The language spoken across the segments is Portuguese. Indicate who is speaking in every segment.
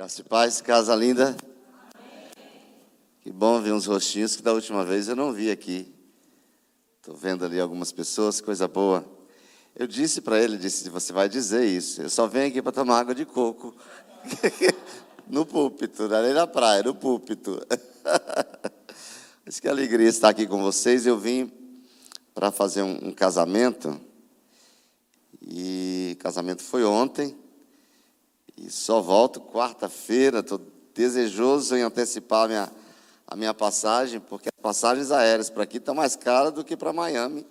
Speaker 1: Graça e paz, casa linda. Que bom ver uns rostinhos que da última vez eu não vi aqui. Estou vendo ali algumas pessoas, coisa boa. Eu disse para ele, disse, você vai dizer isso. Eu só venho aqui para tomar água de coco. no púlpito, não na praia, no púlpito. Mas que alegria estar aqui com vocês. Eu vim para fazer um, um casamento. E casamento foi ontem. E só volto quarta-feira. Estou desejoso em antecipar a minha, a minha passagem, porque as passagens aéreas para aqui estão mais caras do que para Miami.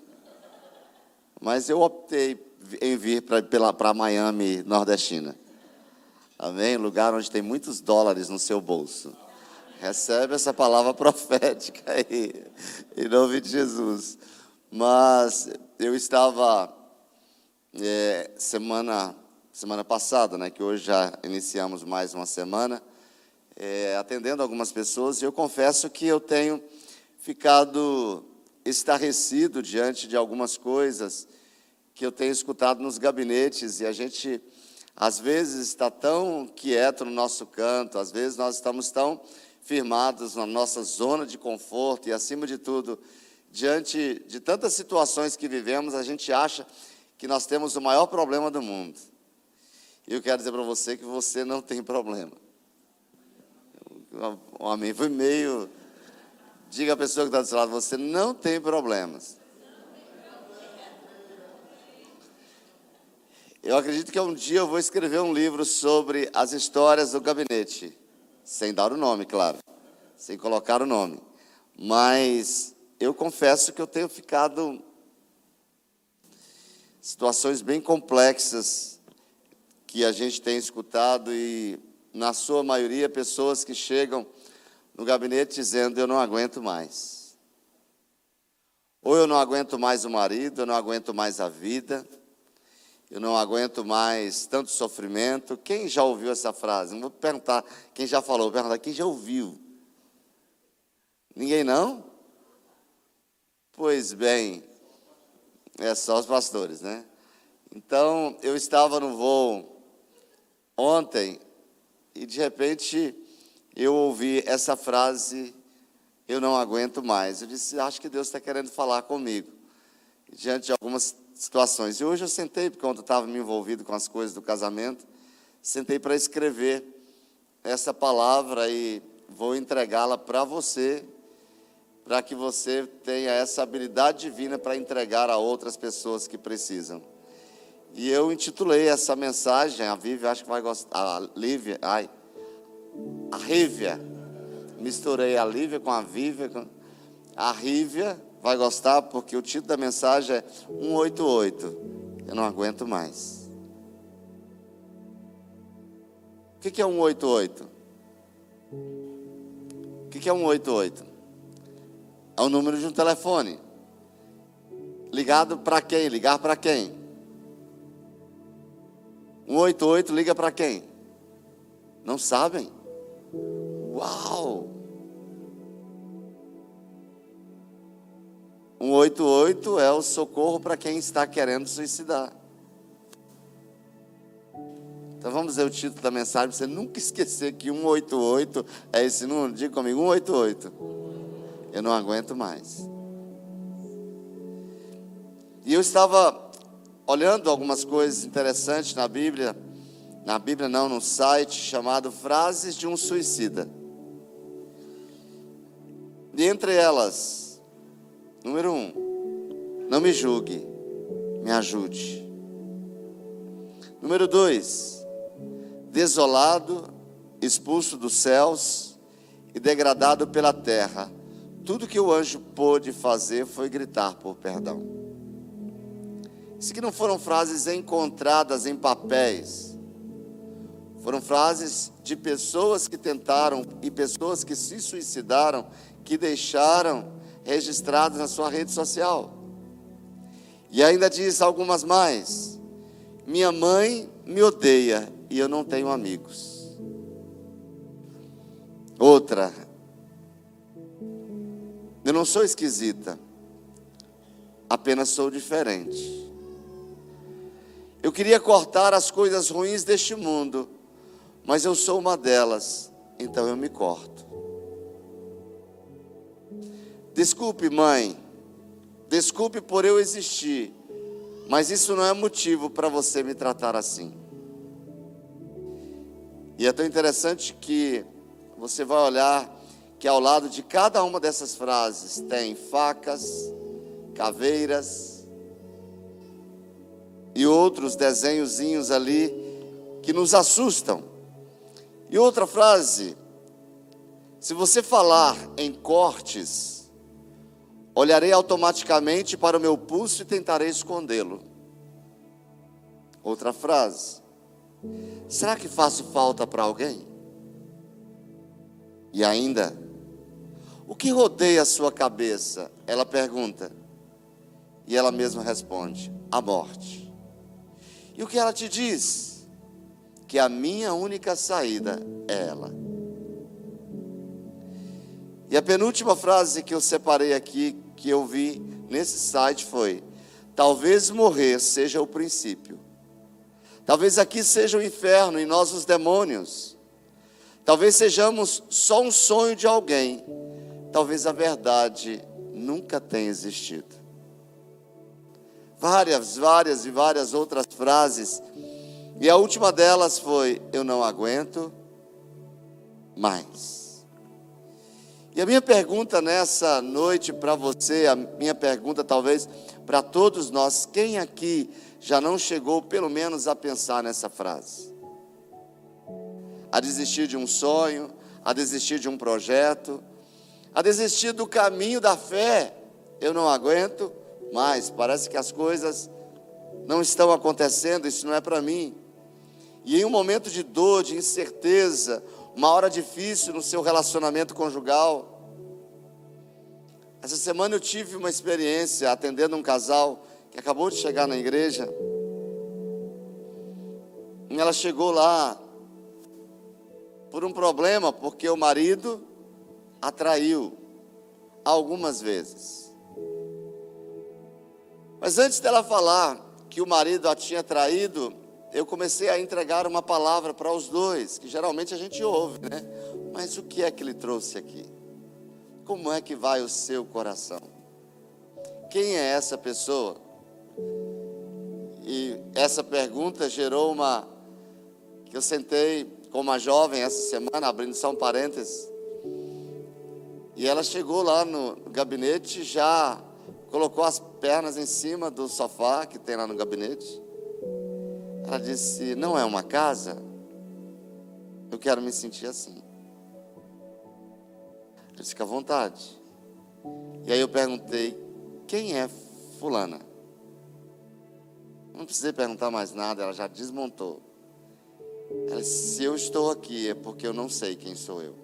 Speaker 1: Mas eu optei em vir para Miami, nordestina. Amém? Lugar onde tem muitos dólares no seu bolso. Recebe essa palavra profética aí, em nome de Jesus. Mas eu estava é, semana semana passada, né, que hoje já iniciamos mais uma semana, é, atendendo algumas pessoas, e eu confesso que eu tenho ficado estarrecido diante de algumas coisas que eu tenho escutado nos gabinetes, e a gente, às vezes, está tão quieto no nosso canto, às vezes nós estamos tão firmados na nossa zona de conforto, e acima de tudo, diante de tantas situações que vivemos, a gente acha que nós temos o maior problema do mundo. E eu quero dizer para você que você não tem problema. O amém foi meio. Diga a pessoa que está do seu lado: você não tem problemas. Eu acredito que um dia eu vou escrever um livro sobre as histórias do gabinete, sem dar o nome, claro, sem colocar o nome. Mas eu confesso que eu tenho ficado situações bem complexas que a gente tem escutado e, na sua maioria, pessoas que chegam no gabinete dizendo: Eu não aguento mais. Ou eu não aguento mais o marido, eu não aguento mais a vida, eu não aguento mais tanto sofrimento. Quem já ouviu essa frase? Não vou perguntar quem já falou, vou perguntar quem já ouviu. Ninguém não? Pois bem, é só os pastores, né? Então, eu estava no voo ontem e de repente eu ouvi essa frase, eu não aguento mais. Eu disse, acho que Deus está querendo falar comigo, diante de algumas situações. E hoje eu sentei, porque ontem eu estava me envolvido com as coisas do casamento, sentei para escrever essa palavra e vou entregá-la para você, para que você tenha essa habilidade divina para entregar a outras pessoas que precisam. E eu intitulei essa mensagem, a Vívia, acho que vai gostar, a Lívia, ai, a Rívia. Misturei a Lívia com a Vívia. A Rívia vai gostar porque o título da mensagem é 188. Eu não aguento mais. O que é 188? O que é 188? É o número de um telefone. Ligado para quem? Ligar para quem? 188 liga para quem? Não sabem? Uau! 188 é o socorro para quem está querendo suicidar. Então vamos ver o título da mensagem, para você nunca esquecer que 188 é esse número. Diga comigo, 188. Eu não aguento mais. E eu estava olhando algumas coisas interessantes na Bíblia, na Bíblia não, no site chamado Frases de um Suicida. E entre elas, número um, não me julgue, me ajude. Número dois, desolado, expulso dos céus e degradado pela terra. Tudo que o anjo pôde fazer foi gritar por perdão. Isso que não foram frases encontradas em papéis. Foram frases de pessoas que tentaram e pessoas que se suicidaram, que deixaram registradas na sua rede social. E ainda diz algumas mais. Minha mãe me odeia e eu não tenho amigos. Outra. Eu não sou esquisita, apenas sou diferente. Eu queria cortar as coisas ruins deste mundo, mas eu sou uma delas, então eu me corto. Desculpe, mãe, desculpe por eu existir, mas isso não é motivo para você me tratar assim. E é tão interessante que você vai olhar que ao lado de cada uma dessas frases tem facas, caveiras e outros desenhozinhos ali que nos assustam. E outra frase, se você falar em cortes, olharei automaticamente para o meu pulso e tentarei escondê-lo. Outra frase, será que faço falta para alguém? E ainda, o que rodeia a sua cabeça? Ela pergunta. E ela mesma responde: a morte. E o que ela te diz? Que a minha única saída é ela. E a penúltima frase que eu separei aqui, que eu vi nesse site foi: talvez morrer seja o princípio. Talvez aqui seja o inferno e nós os demônios. Talvez sejamos só um sonho de alguém talvez a verdade nunca tenha existido. Várias, várias e várias outras frases, e a última delas foi: Eu não aguento mais. E a minha pergunta nessa noite para você, a minha pergunta talvez para todos nós, quem aqui já não chegou pelo menos a pensar nessa frase? A desistir de um sonho, a desistir de um projeto, a desistir do caminho da fé. Eu não aguento mais, parece que as coisas não estão acontecendo, isso não é para mim. E em um momento de dor, de incerteza, uma hora difícil no seu relacionamento conjugal. Essa semana eu tive uma experiência atendendo um casal que acabou de chegar na igreja. E ela chegou lá por um problema, porque o marido atraiu algumas vezes. Mas antes dela falar que o marido a tinha traído, eu comecei a entregar uma palavra para os dois, que geralmente a gente ouve, né? Mas o que é que ele trouxe aqui? Como é que vai o seu coração? Quem é essa pessoa? E essa pergunta gerou uma. que eu sentei com uma jovem essa semana, abrindo só um parênteses, e ela chegou lá no gabinete, já colocou as pernas em cima do sofá que tem lá no gabinete. Ela disse: Não é uma casa? Eu quero me sentir assim. Eu disse: Fica à vontade. E aí eu perguntei: Quem é Fulana? Não precisei perguntar mais nada, ela já desmontou. Ela disse: Se eu estou aqui é porque eu não sei quem sou eu.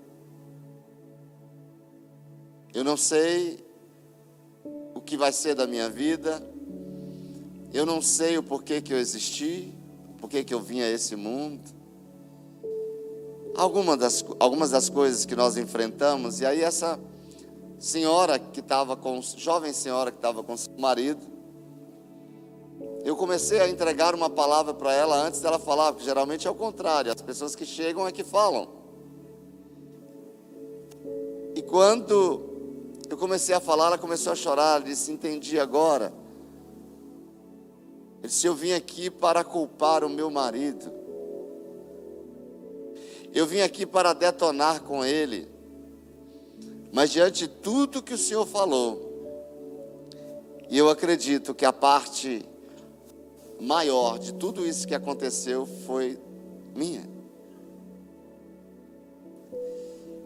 Speaker 1: Eu não sei que vai ser da minha vida. Eu não sei o porquê que eu existi, porquê que eu vim a esse mundo. Algumas das, algumas das coisas que nós enfrentamos, e aí essa senhora que estava com, jovem senhora que estava com seu marido, eu comecei a entregar uma palavra para ela antes dela falar, porque geralmente é o contrário, as pessoas que chegam é que falam. E quando eu comecei a falar, ela começou a chorar, ela disse: Entendi agora. Ele disse: Eu vim aqui para culpar o meu marido. Eu vim aqui para detonar com ele. Mas diante de tudo que o Senhor falou, e eu acredito que a parte maior de tudo isso que aconteceu foi minha.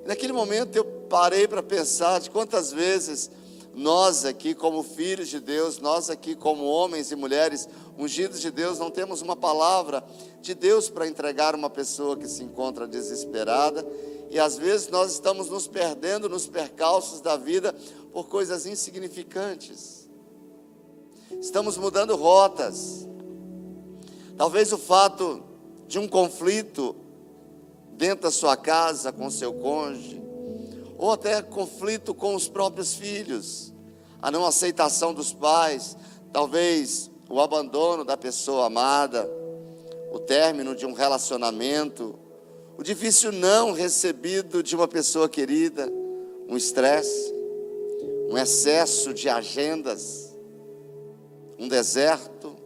Speaker 1: Naquele momento eu parei para pensar de quantas vezes nós aqui, como filhos de Deus, nós aqui, como homens e mulheres ungidos de Deus, não temos uma palavra de Deus para entregar uma pessoa que se encontra desesperada. E às vezes nós estamos nos perdendo nos percalços da vida por coisas insignificantes. Estamos mudando rotas. Talvez o fato de um conflito dentro da sua casa com seu cônjuge, ou até conflito com os próprios filhos, a não aceitação dos pais, talvez o abandono da pessoa amada, o término de um relacionamento, o difícil não recebido de uma pessoa querida, um estresse, um excesso de agendas, um deserto,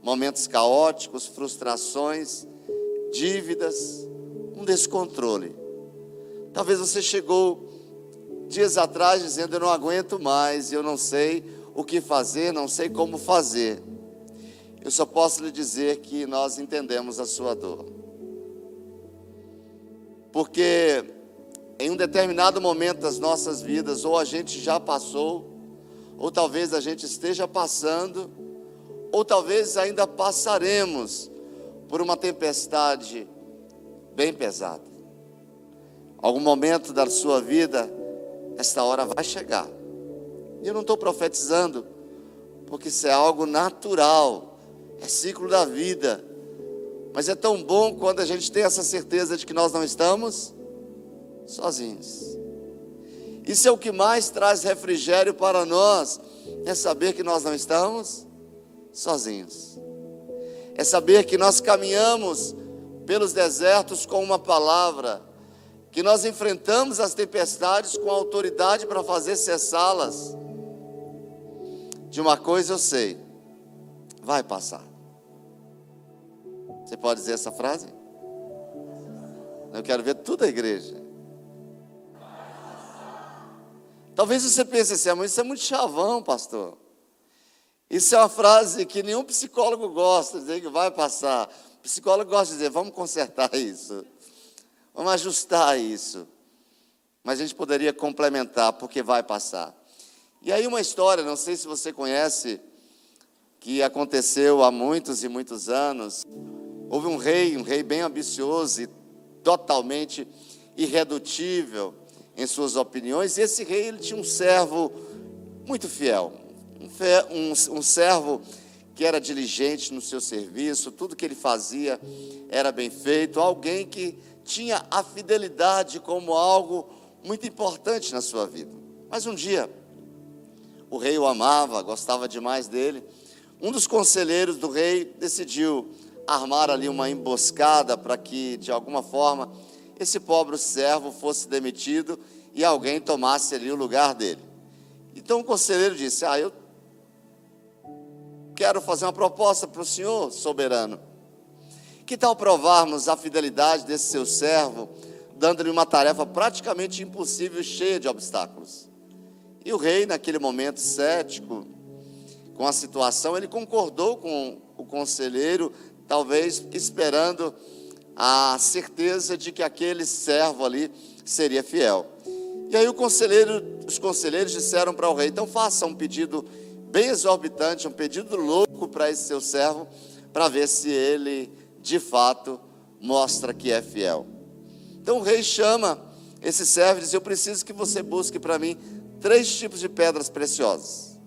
Speaker 1: momentos caóticos, frustrações, dívidas, um descontrole. Talvez você chegou dias atrás dizendo: Eu não aguento mais, eu não sei o que fazer, não sei como fazer. Eu só posso lhe dizer que nós entendemos a sua dor. Porque em um determinado momento das nossas vidas, ou a gente já passou, ou talvez a gente esteja passando, ou talvez ainda passaremos por uma tempestade bem pesada. Algum momento da sua vida, esta hora vai chegar. E eu não estou profetizando, porque isso é algo natural, é ciclo da vida. Mas é tão bom quando a gente tem essa certeza de que nós não estamos sozinhos. Isso é o que mais traz refrigério para nós, é saber que nós não estamos sozinhos. É saber que nós caminhamos pelos desertos com uma palavra, que nós enfrentamos as tempestades com autoridade para fazer cessá-las. De uma coisa eu sei, vai passar. Você pode dizer essa frase? Eu quero ver toda a igreja. Talvez você pense assim, ah, mas isso é muito chavão, pastor. Isso é uma frase que nenhum psicólogo gosta, de dizer que vai passar. O psicólogo gosta de dizer, vamos consertar isso. Vamos ajustar isso. Mas a gente poderia complementar, porque vai passar. E aí uma história, não sei se você conhece, que aconteceu há muitos e muitos anos. Houve um rei, um rei bem ambicioso e totalmente irredutível em suas opiniões. E esse rei ele tinha um servo muito fiel, um, um, um servo que era diligente no seu serviço, tudo que ele fazia era bem feito, alguém que tinha a fidelidade como algo muito importante na sua vida. Mas um dia, o rei o amava, gostava demais dele. Um dos conselheiros do rei decidiu armar ali uma emboscada para que, de alguma forma, esse pobre servo fosse demitido e alguém tomasse ali o lugar dele. Então o conselheiro disse: Ah, eu quero fazer uma proposta para o senhor, soberano. Que tal provarmos a fidelidade desse seu servo, dando-lhe uma tarefa praticamente impossível, cheia de obstáculos? E o rei, naquele momento cético com a situação, ele concordou com o conselheiro, talvez esperando a certeza de que aquele servo ali seria fiel. E aí conselheiro, os conselheiros disseram para o rei: então faça um pedido bem exorbitante, um pedido louco para esse seu servo, para ver se ele de fato mostra que é fiel. Então o rei chama esse servo e diz: Eu preciso que você busque para mim três tipos de pedras preciosas.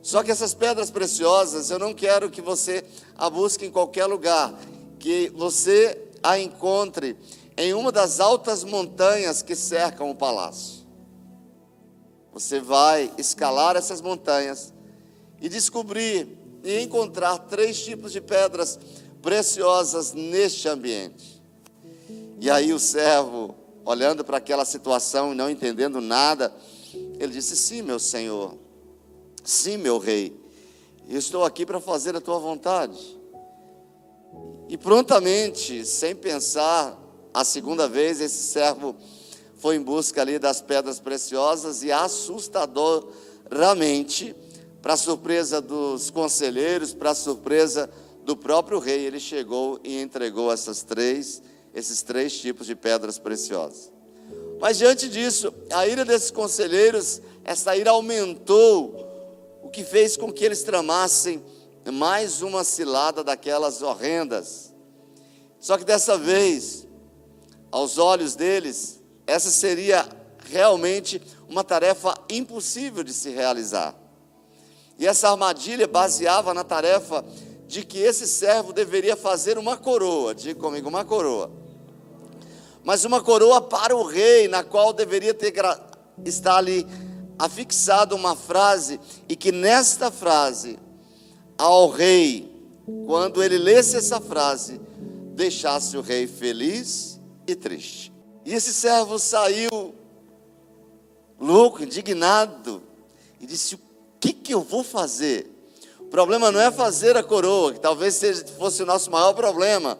Speaker 1: Só que essas pedras preciosas eu não quero que você a busque em qualquer lugar, que você a encontre em uma das altas montanhas que cercam o palácio. Você vai escalar essas montanhas e descobrir e encontrar três tipos de pedras preciosas neste ambiente. E aí o servo, olhando para aquela situação e não entendendo nada, ele disse: Sim, meu senhor, sim, meu rei, eu estou aqui para fazer a tua vontade. E prontamente, sem pensar, a segunda vez, esse servo foi em busca ali das pedras preciosas e assustadoramente, para surpresa dos conselheiros, para surpresa do próprio rei, ele chegou e entregou essas três, esses três tipos de pedras preciosas. Mas diante disso, a ira desses conselheiros, essa ira aumentou, o que fez com que eles tramassem mais uma cilada daquelas horrendas. Só que dessa vez, aos olhos deles, essa seria realmente uma tarefa impossível de se realizar. E essa armadilha baseava na tarefa de que esse servo deveria fazer uma coroa, diga comigo, uma coroa. Mas uma coroa para o rei, na qual deveria ter estar ali afixada uma frase, e que nesta frase, ao rei, quando ele lesse essa frase, deixasse o rei feliz e triste. E esse servo saiu louco, indignado, e disse: O que, que eu vou fazer? O problema não é fazer a coroa, que talvez seja, fosse o nosso maior problema,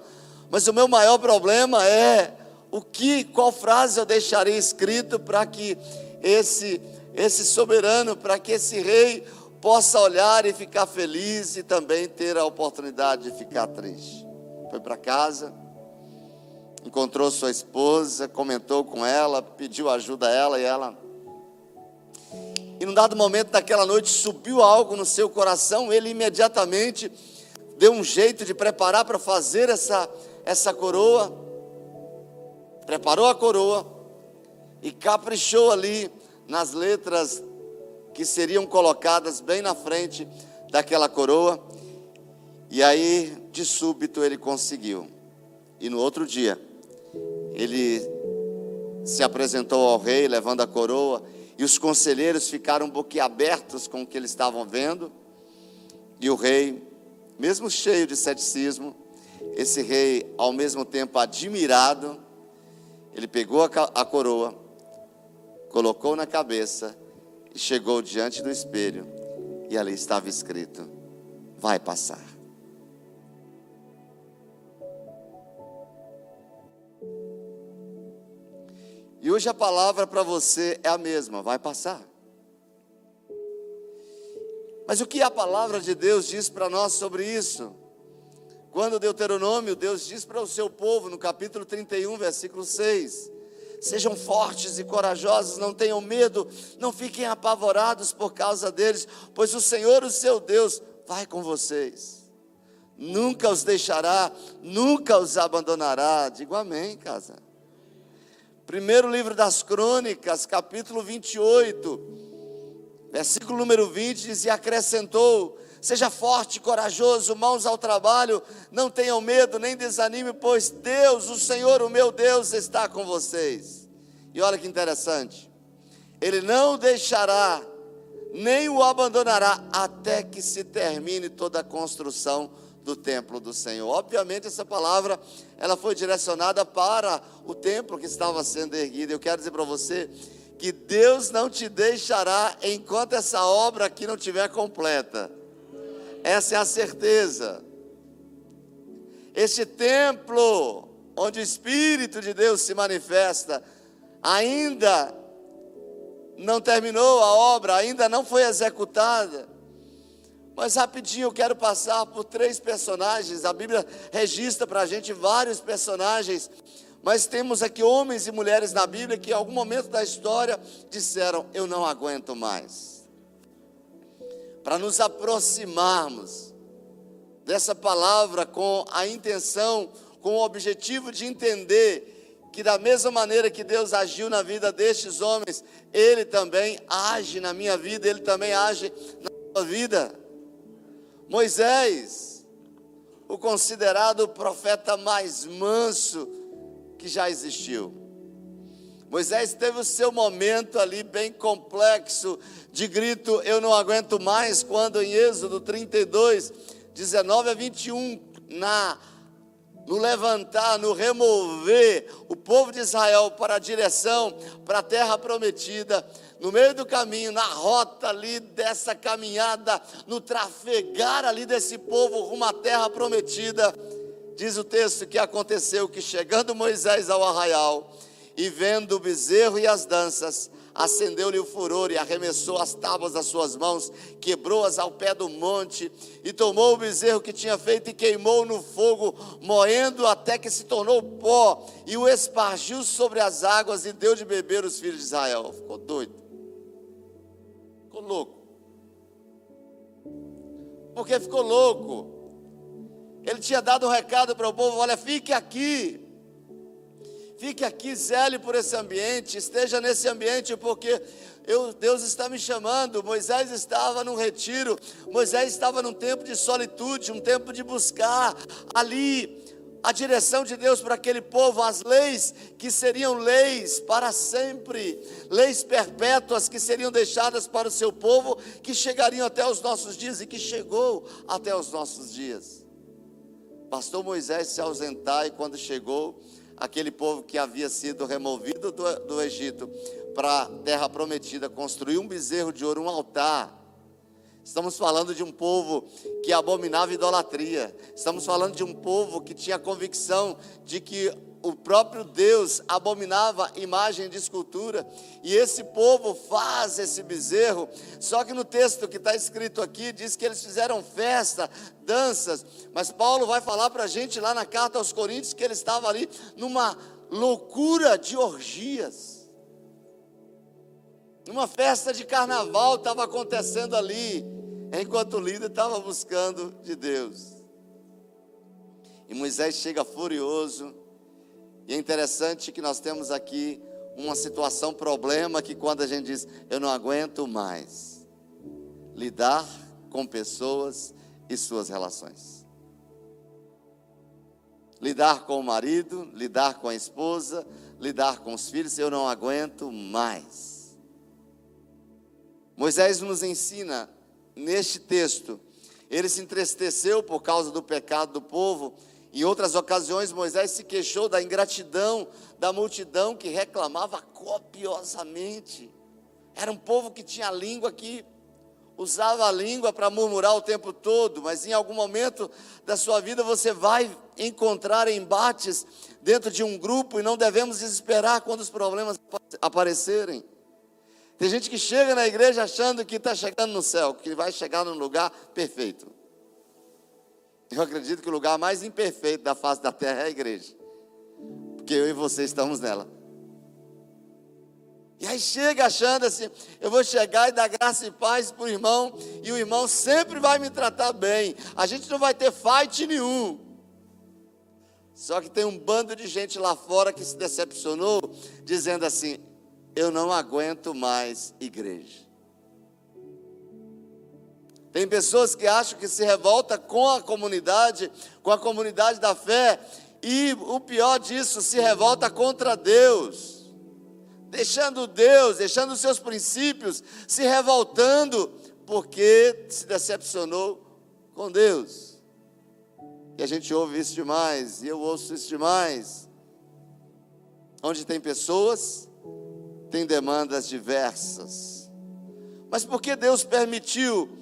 Speaker 1: mas o meu maior problema é o que, qual frase eu deixarei escrito para que esse, esse soberano, para que esse rei possa olhar e ficar feliz e também ter a oportunidade de ficar triste. Foi para casa, encontrou sua esposa, comentou com ela, pediu ajuda a ela e ela. E num dado momento daquela noite subiu algo no seu coração, ele imediatamente deu um jeito de preparar para fazer essa, essa coroa, preparou a coroa e caprichou ali nas letras que seriam colocadas bem na frente daquela coroa. E aí, de súbito, ele conseguiu. E no outro dia, ele se apresentou ao rei, levando a coroa, e os conselheiros ficaram boquiabertos com o que eles estavam vendo. E o rei, mesmo cheio de ceticismo, esse rei, ao mesmo tempo admirado, ele pegou a coroa, colocou na cabeça e chegou diante do espelho, e ali estava escrito: Vai passar. E hoje a palavra para você é a mesma, vai passar. Mas o que a palavra de Deus diz para nós sobre isso? Quando Deuteronômio, Deus diz para o seu povo, no capítulo 31, versículo 6: Sejam fortes e corajosos, não tenham medo, não fiquem apavorados por causa deles, pois o Senhor, o seu Deus, vai com vocês. Nunca os deixará, nunca os abandonará. Digo amém, casa. Primeiro livro das Crônicas, capítulo 28, versículo número 20, diz: E acrescentou: Seja forte, corajoso, mãos ao trabalho, não tenham medo, nem desanime, pois Deus, o Senhor, o meu Deus, está com vocês. E olha que interessante, Ele não deixará, nem o abandonará, até que se termine toda a construção do templo do Senhor. Obviamente essa palavra, ela foi direcionada para o templo que estava sendo erguido. Eu quero dizer para você que Deus não te deixará enquanto essa obra aqui não estiver completa. Essa é a certeza. Este templo, onde o Espírito de Deus se manifesta, ainda não terminou a obra, ainda não foi executada. Mas rapidinho eu quero passar por três personagens. A Bíblia registra para a gente vários personagens. Mas temos aqui homens e mulheres na Bíblia que em algum momento da história disseram: Eu não aguento mais para nos aproximarmos dessa palavra com a intenção, com o objetivo de entender que, da mesma maneira que Deus agiu na vida destes homens, Ele também age na minha vida, Ele também age na sua vida. Moisés, o considerado profeta mais manso que já existiu. Moisés teve o seu momento ali bem complexo de grito: Eu não aguento mais, quando em Êxodo 32, 19 a 21, na, no levantar, no remover o povo de Israel para a direção, para a terra prometida, no meio do caminho, na rota ali dessa caminhada, no trafegar ali desse povo rumo à terra prometida, diz o texto que aconteceu que chegando Moisés ao arraial, e vendo o bezerro e as danças, acendeu-lhe o furor e arremessou as tábuas das suas mãos, quebrou-as ao pé do monte, e tomou o bezerro que tinha feito e queimou no fogo, moendo até que se tornou pó, e o espargiu sobre as águas e deu de beber os filhos de Israel. Ficou doido, ficou louco. Porque ficou louco. Ele tinha dado um recado para o povo: olha, fique aqui Fique aqui, zele por esse ambiente, esteja nesse ambiente, porque eu, Deus está me chamando. Moisés estava num retiro, Moisés estava num tempo de solitude, um tempo de buscar ali a direção de Deus para aquele povo, as leis que seriam leis para sempre, leis perpétuas que seriam deixadas para o seu povo, que chegariam até os nossos dias e que chegou até os nossos dias. Pastor Moisés se ausentar e quando chegou, aquele povo que havia sido removido do, do Egito para a terra prometida, construiu um bezerro de ouro, um altar. Estamos falando de um povo que abominava idolatria. Estamos falando de um povo que tinha convicção de que o próprio Deus abominava imagem de escultura, e esse povo faz esse bezerro, só que no texto que está escrito aqui, diz que eles fizeram festa, danças, mas Paulo vai falar para a gente lá na carta aos Coríntios que ele estava ali numa loucura de orgias, uma festa de carnaval estava acontecendo ali, enquanto o líder estava buscando de Deus. E Moisés chega furioso, e é interessante que nós temos aqui uma situação, problema, que quando a gente diz, eu não aguento mais lidar com pessoas e suas relações. Lidar com o marido, lidar com a esposa, lidar com os filhos, eu não aguento mais. Moisés nos ensina neste texto, ele se entristeceu por causa do pecado do povo, em outras ocasiões, Moisés se queixou da ingratidão da multidão que reclamava copiosamente. Era um povo que tinha língua que usava a língua para murmurar o tempo todo, mas em algum momento da sua vida você vai encontrar embates dentro de um grupo e não devemos desesperar quando os problemas aparecerem. Tem gente que chega na igreja achando que está chegando no céu, que vai chegar num lugar perfeito. Eu acredito que o lugar mais imperfeito da face da terra é a igreja. Porque eu e você estamos nela. E aí chega achando assim, eu vou chegar e dar graça e paz para o irmão, e o irmão sempre vai me tratar bem. A gente não vai ter fight nenhum. Só que tem um bando de gente lá fora que se decepcionou, dizendo assim: eu não aguento mais igreja. Tem pessoas que acham que se revolta com a comunidade, com a comunidade da fé, e o pior disso, se revolta contra Deus, deixando Deus, deixando os seus princípios, se revoltando porque se decepcionou com Deus. E a gente ouve isso demais, e eu ouço isso demais. Onde tem pessoas, tem demandas diversas. Mas por que Deus permitiu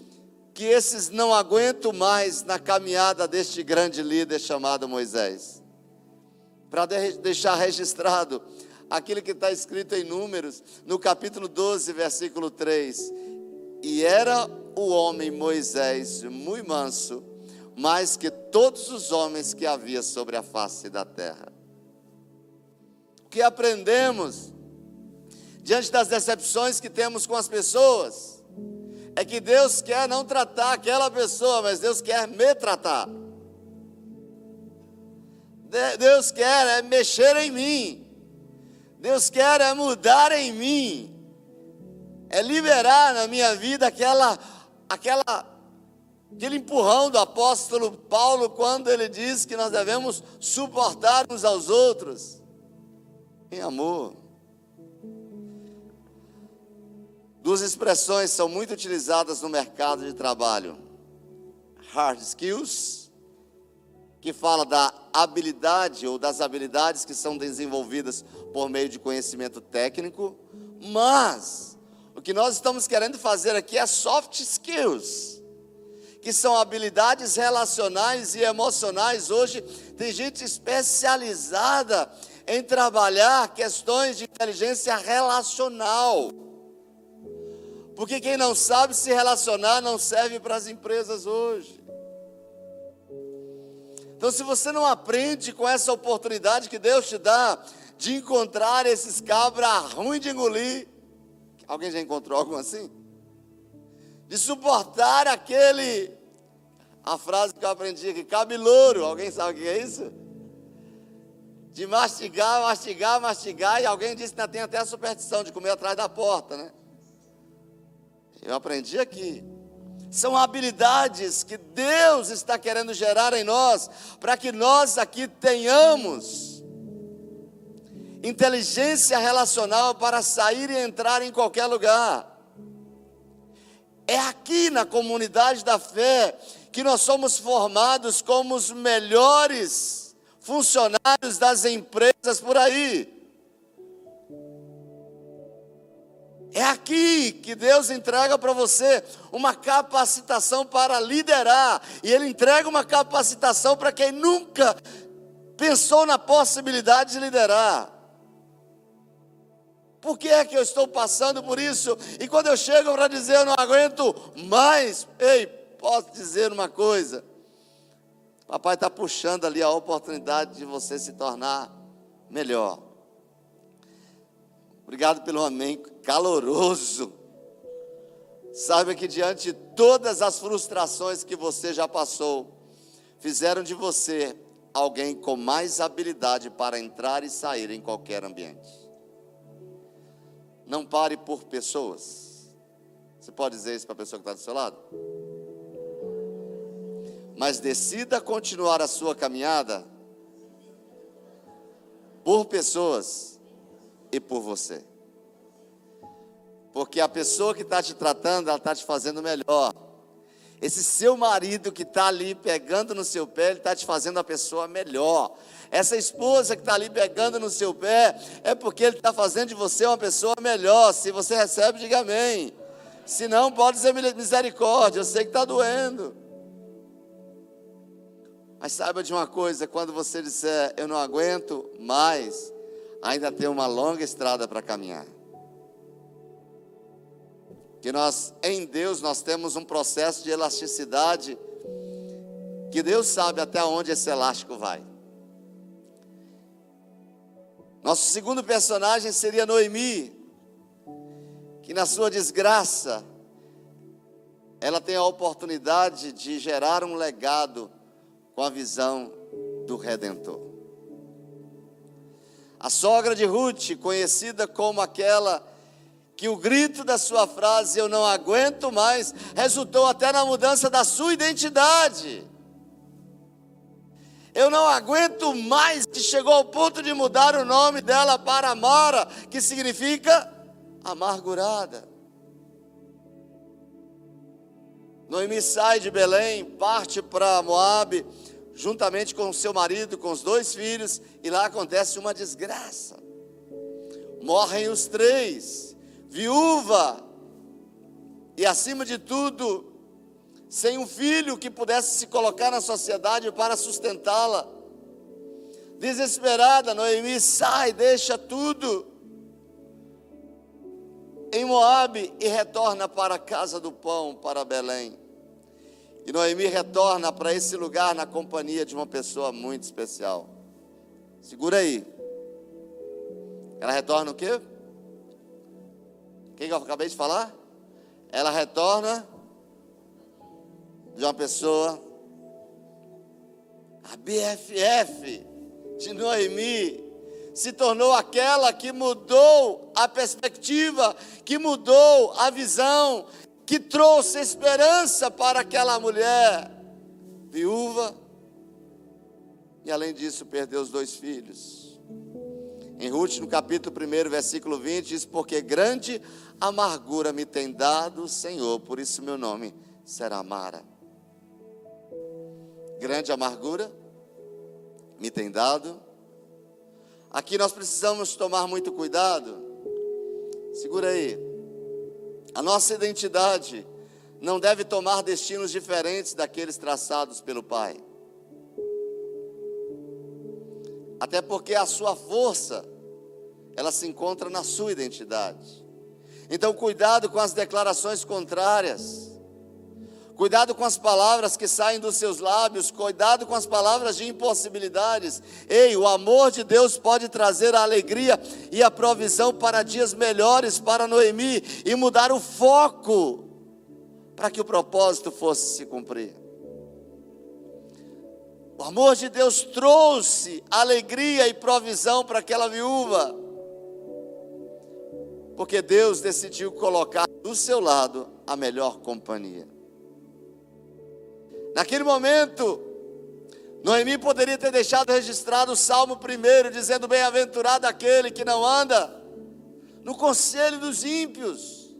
Speaker 1: que esses não aguentam mais na caminhada deste grande líder chamado Moisés. Para deixar registrado aquilo que está escrito em Números, no capítulo 12, versículo 3. E era o homem Moisés muito manso, mais que todos os homens que havia sobre a face da terra. O que aprendemos diante das decepções que temos com as pessoas? é que Deus quer não tratar aquela pessoa, mas Deus quer me tratar. Deus quer é mexer em mim. Deus quer é mudar em mim. É liberar na minha vida aquela aquela aquele empurrão do apóstolo Paulo quando ele diz que nós devemos suportar uns aos outros em amor. Duas expressões são muito utilizadas no mercado de trabalho: hard skills, que fala da habilidade ou das habilidades que são desenvolvidas por meio de conhecimento técnico, mas o que nós estamos querendo fazer aqui é soft skills, que são habilidades relacionais e emocionais. Hoje tem gente especializada em trabalhar questões de inteligência relacional. Porque quem não sabe se relacionar não serve para as empresas hoje. Então, se você não aprende com essa oportunidade que Deus te dá de encontrar esses cabras ruins de engolir, alguém já encontrou algo assim? De suportar aquele, a frase que eu aprendi aqui, cabelouro, alguém sabe o que é isso? De mastigar, mastigar, mastigar, e alguém disse que tem até a superstição de comer atrás da porta, né? Eu aprendi aqui. São habilidades que Deus está querendo gerar em nós, para que nós aqui tenhamos inteligência relacional para sair e entrar em qualquer lugar. É aqui na comunidade da fé que nós somos formados como os melhores funcionários das empresas por aí. É aqui que Deus entrega para você uma capacitação para liderar, e Ele entrega uma capacitação para quem nunca pensou na possibilidade de liderar. Por que é que eu estou passando por isso? E quando eu chego para dizer eu não aguento mais, ei, posso dizer uma coisa: Papai está puxando ali a oportunidade de você se tornar melhor. Obrigado pelo amém caloroso. Saiba que diante de todas as frustrações que você já passou, fizeram de você alguém com mais habilidade para entrar e sair em qualquer ambiente. Não pare por pessoas. Você pode dizer isso para a pessoa que está do seu lado? Mas decida continuar a sua caminhada por pessoas e por você. Porque a pessoa que está te tratando, ela está te fazendo melhor. Esse seu marido que está ali pegando no seu pé, ele está te fazendo a pessoa melhor. Essa esposa que está ali pegando no seu pé, é porque ele está fazendo de você uma pessoa melhor. Se você recebe, diga amém. Se não, pode dizer misericórdia. Eu sei que está doendo. Mas saiba de uma coisa: quando você disser eu não aguento mais, ainda tem uma longa estrada para caminhar. Que nós, em Deus, nós temos um processo de elasticidade que Deus sabe até onde esse elástico vai. Nosso segundo personagem seria Noemi, que na sua desgraça, ela tem a oportunidade de gerar um legado com a visão do Redentor. A sogra de Ruth, conhecida como aquela que o grito da sua frase eu não aguento mais, resultou até na mudança da sua identidade. Eu não aguento mais, que chegou ao ponto de mudar o nome dela para Mara, que significa amargurada. Noemi sai de Belém, parte para Moabe, juntamente com seu marido, com os dois filhos, e lá acontece uma desgraça. Morrem os três, viúva, e acima de tudo, sem um filho que pudesse se colocar na sociedade para sustentá-la. Desesperada, Noemi sai, deixa tudo em Moabe e retorna para a casa do pão, para Belém. E Noemi retorna para esse lugar na companhia de uma pessoa muito especial. Segura aí. Ela retorna o quê? Quem que eu acabei de falar? Ela retorna de uma pessoa, a BFF de Noemi, se tornou aquela que mudou a perspectiva, que mudou a visão, que trouxe esperança para aquela mulher viúva, e além disso perdeu os dois filhos. Em Ruth, no capítulo 1, versículo 20, diz: Porque grande amargura me tem dado Senhor, por isso meu nome será Mara. Grande amargura me tem dado. Aqui nós precisamos tomar muito cuidado. Segura aí. A nossa identidade não deve tomar destinos diferentes daqueles traçados pelo Pai. Até porque a sua força, ela se encontra na sua identidade. Então, cuidado com as declarações contrárias. Cuidado com as palavras que saem dos seus lábios, cuidado com as palavras de impossibilidades. Ei, o amor de Deus pode trazer a alegria e a provisão para dias melhores para Noemi e mudar o foco para que o propósito fosse se cumprir. O amor de Deus trouxe alegria e provisão para aquela viúva, porque Deus decidiu colocar do seu lado a melhor companhia. Naquele momento, Noemi poderia ter deixado registrado o Salmo primeiro, dizendo: Bem-aventurado aquele que não anda no conselho dos ímpios,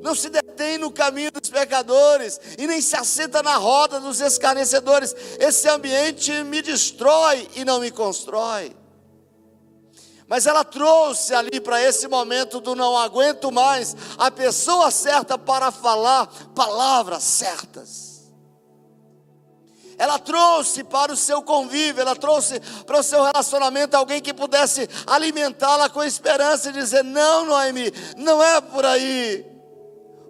Speaker 1: não se detém no caminho dos pecadores e nem se assenta na roda dos escarnecedores. Esse ambiente me destrói e não me constrói. Mas ela trouxe ali para esse momento do não aguento mais a pessoa certa para falar palavras certas. Ela trouxe para o seu convívio, ela trouxe para o seu relacionamento alguém que pudesse alimentá-la com esperança e dizer: Não, Noemi, não é por aí.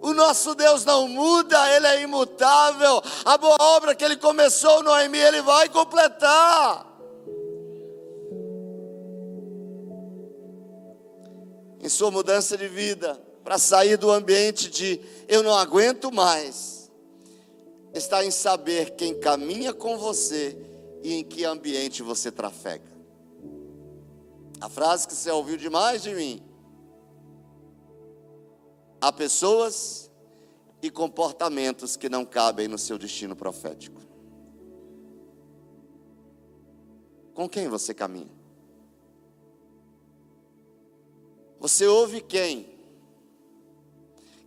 Speaker 1: O nosso Deus não muda, Ele é imutável. A boa obra que Ele começou, Noemi, Ele vai completar. Em sua mudança de vida, para sair do ambiente de eu não aguento mais, está em saber quem caminha com você e em que ambiente você trafega. A frase que você ouviu demais de mim. Há pessoas e comportamentos que não cabem no seu destino profético. Com quem você caminha? Você ouve quem?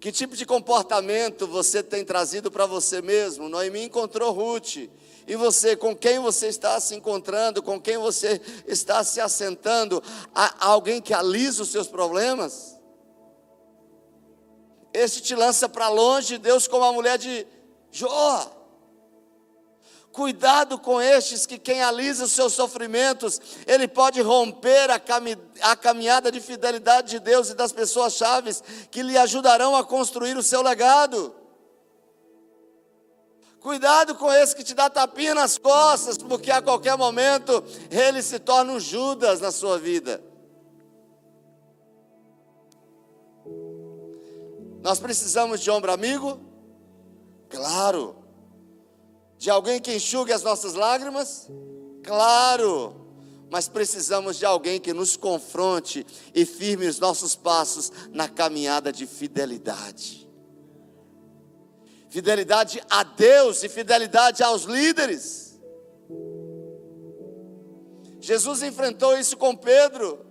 Speaker 1: Que tipo de comportamento você tem trazido para você mesmo? Noemi encontrou Ruth. E você, com quem você está se encontrando? Com quem você está se assentando? Há alguém que alisa os seus problemas? Este te lança para longe de Deus como a mulher de Jó. Cuidado com estes que quem alisa os seus sofrimentos, ele pode romper a, cami a caminhada de fidelidade de Deus e das pessoas chaves que lhe ajudarão a construir o seu legado. Cuidado com esse que te dá tapinha nas costas, porque a qualquer momento ele se torna um Judas na sua vida. Nós precisamos de ombro amigo? Claro. De alguém que enxugue as nossas lágrimas? Claro, mas precisamos de alguém que nos confronte e firme os nossos passos na caminhada de fidelidade. Fidelidade a Deus e fidelidade aos líderes. Jesus enfrentou isso com Pedro.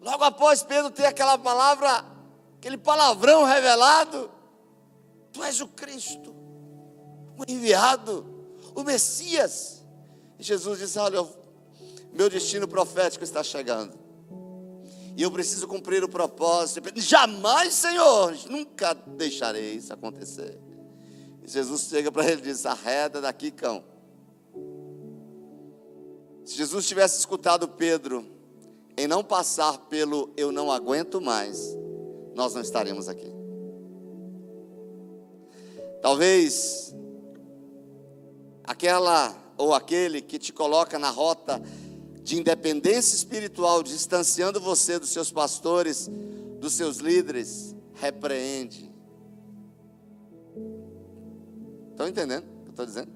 Speaker 1: Logo após Pedro ter aquela palavra, aquele palavrão revelado: Tu és o Cristo o enviado, o Messias. E Jesus disse: Olha, meu destino profético está chegando. E eu preciso cumprir o propósito. Jamais, Senhor, nunca deixarei isso acontecer. E Jesus chega para ele e diz: Arreda daqui, cão. Se Jesus tivesse escutado Pedro em não passar pelo eu não aguento mais, nós não estaríamos aqui. Talvez aquela ou aquele que te coloca na rota de independência espiritual, distanciando você dos seus pastores, dos seus líderes, repreende. Estão entendendo o que eu estou dizendo?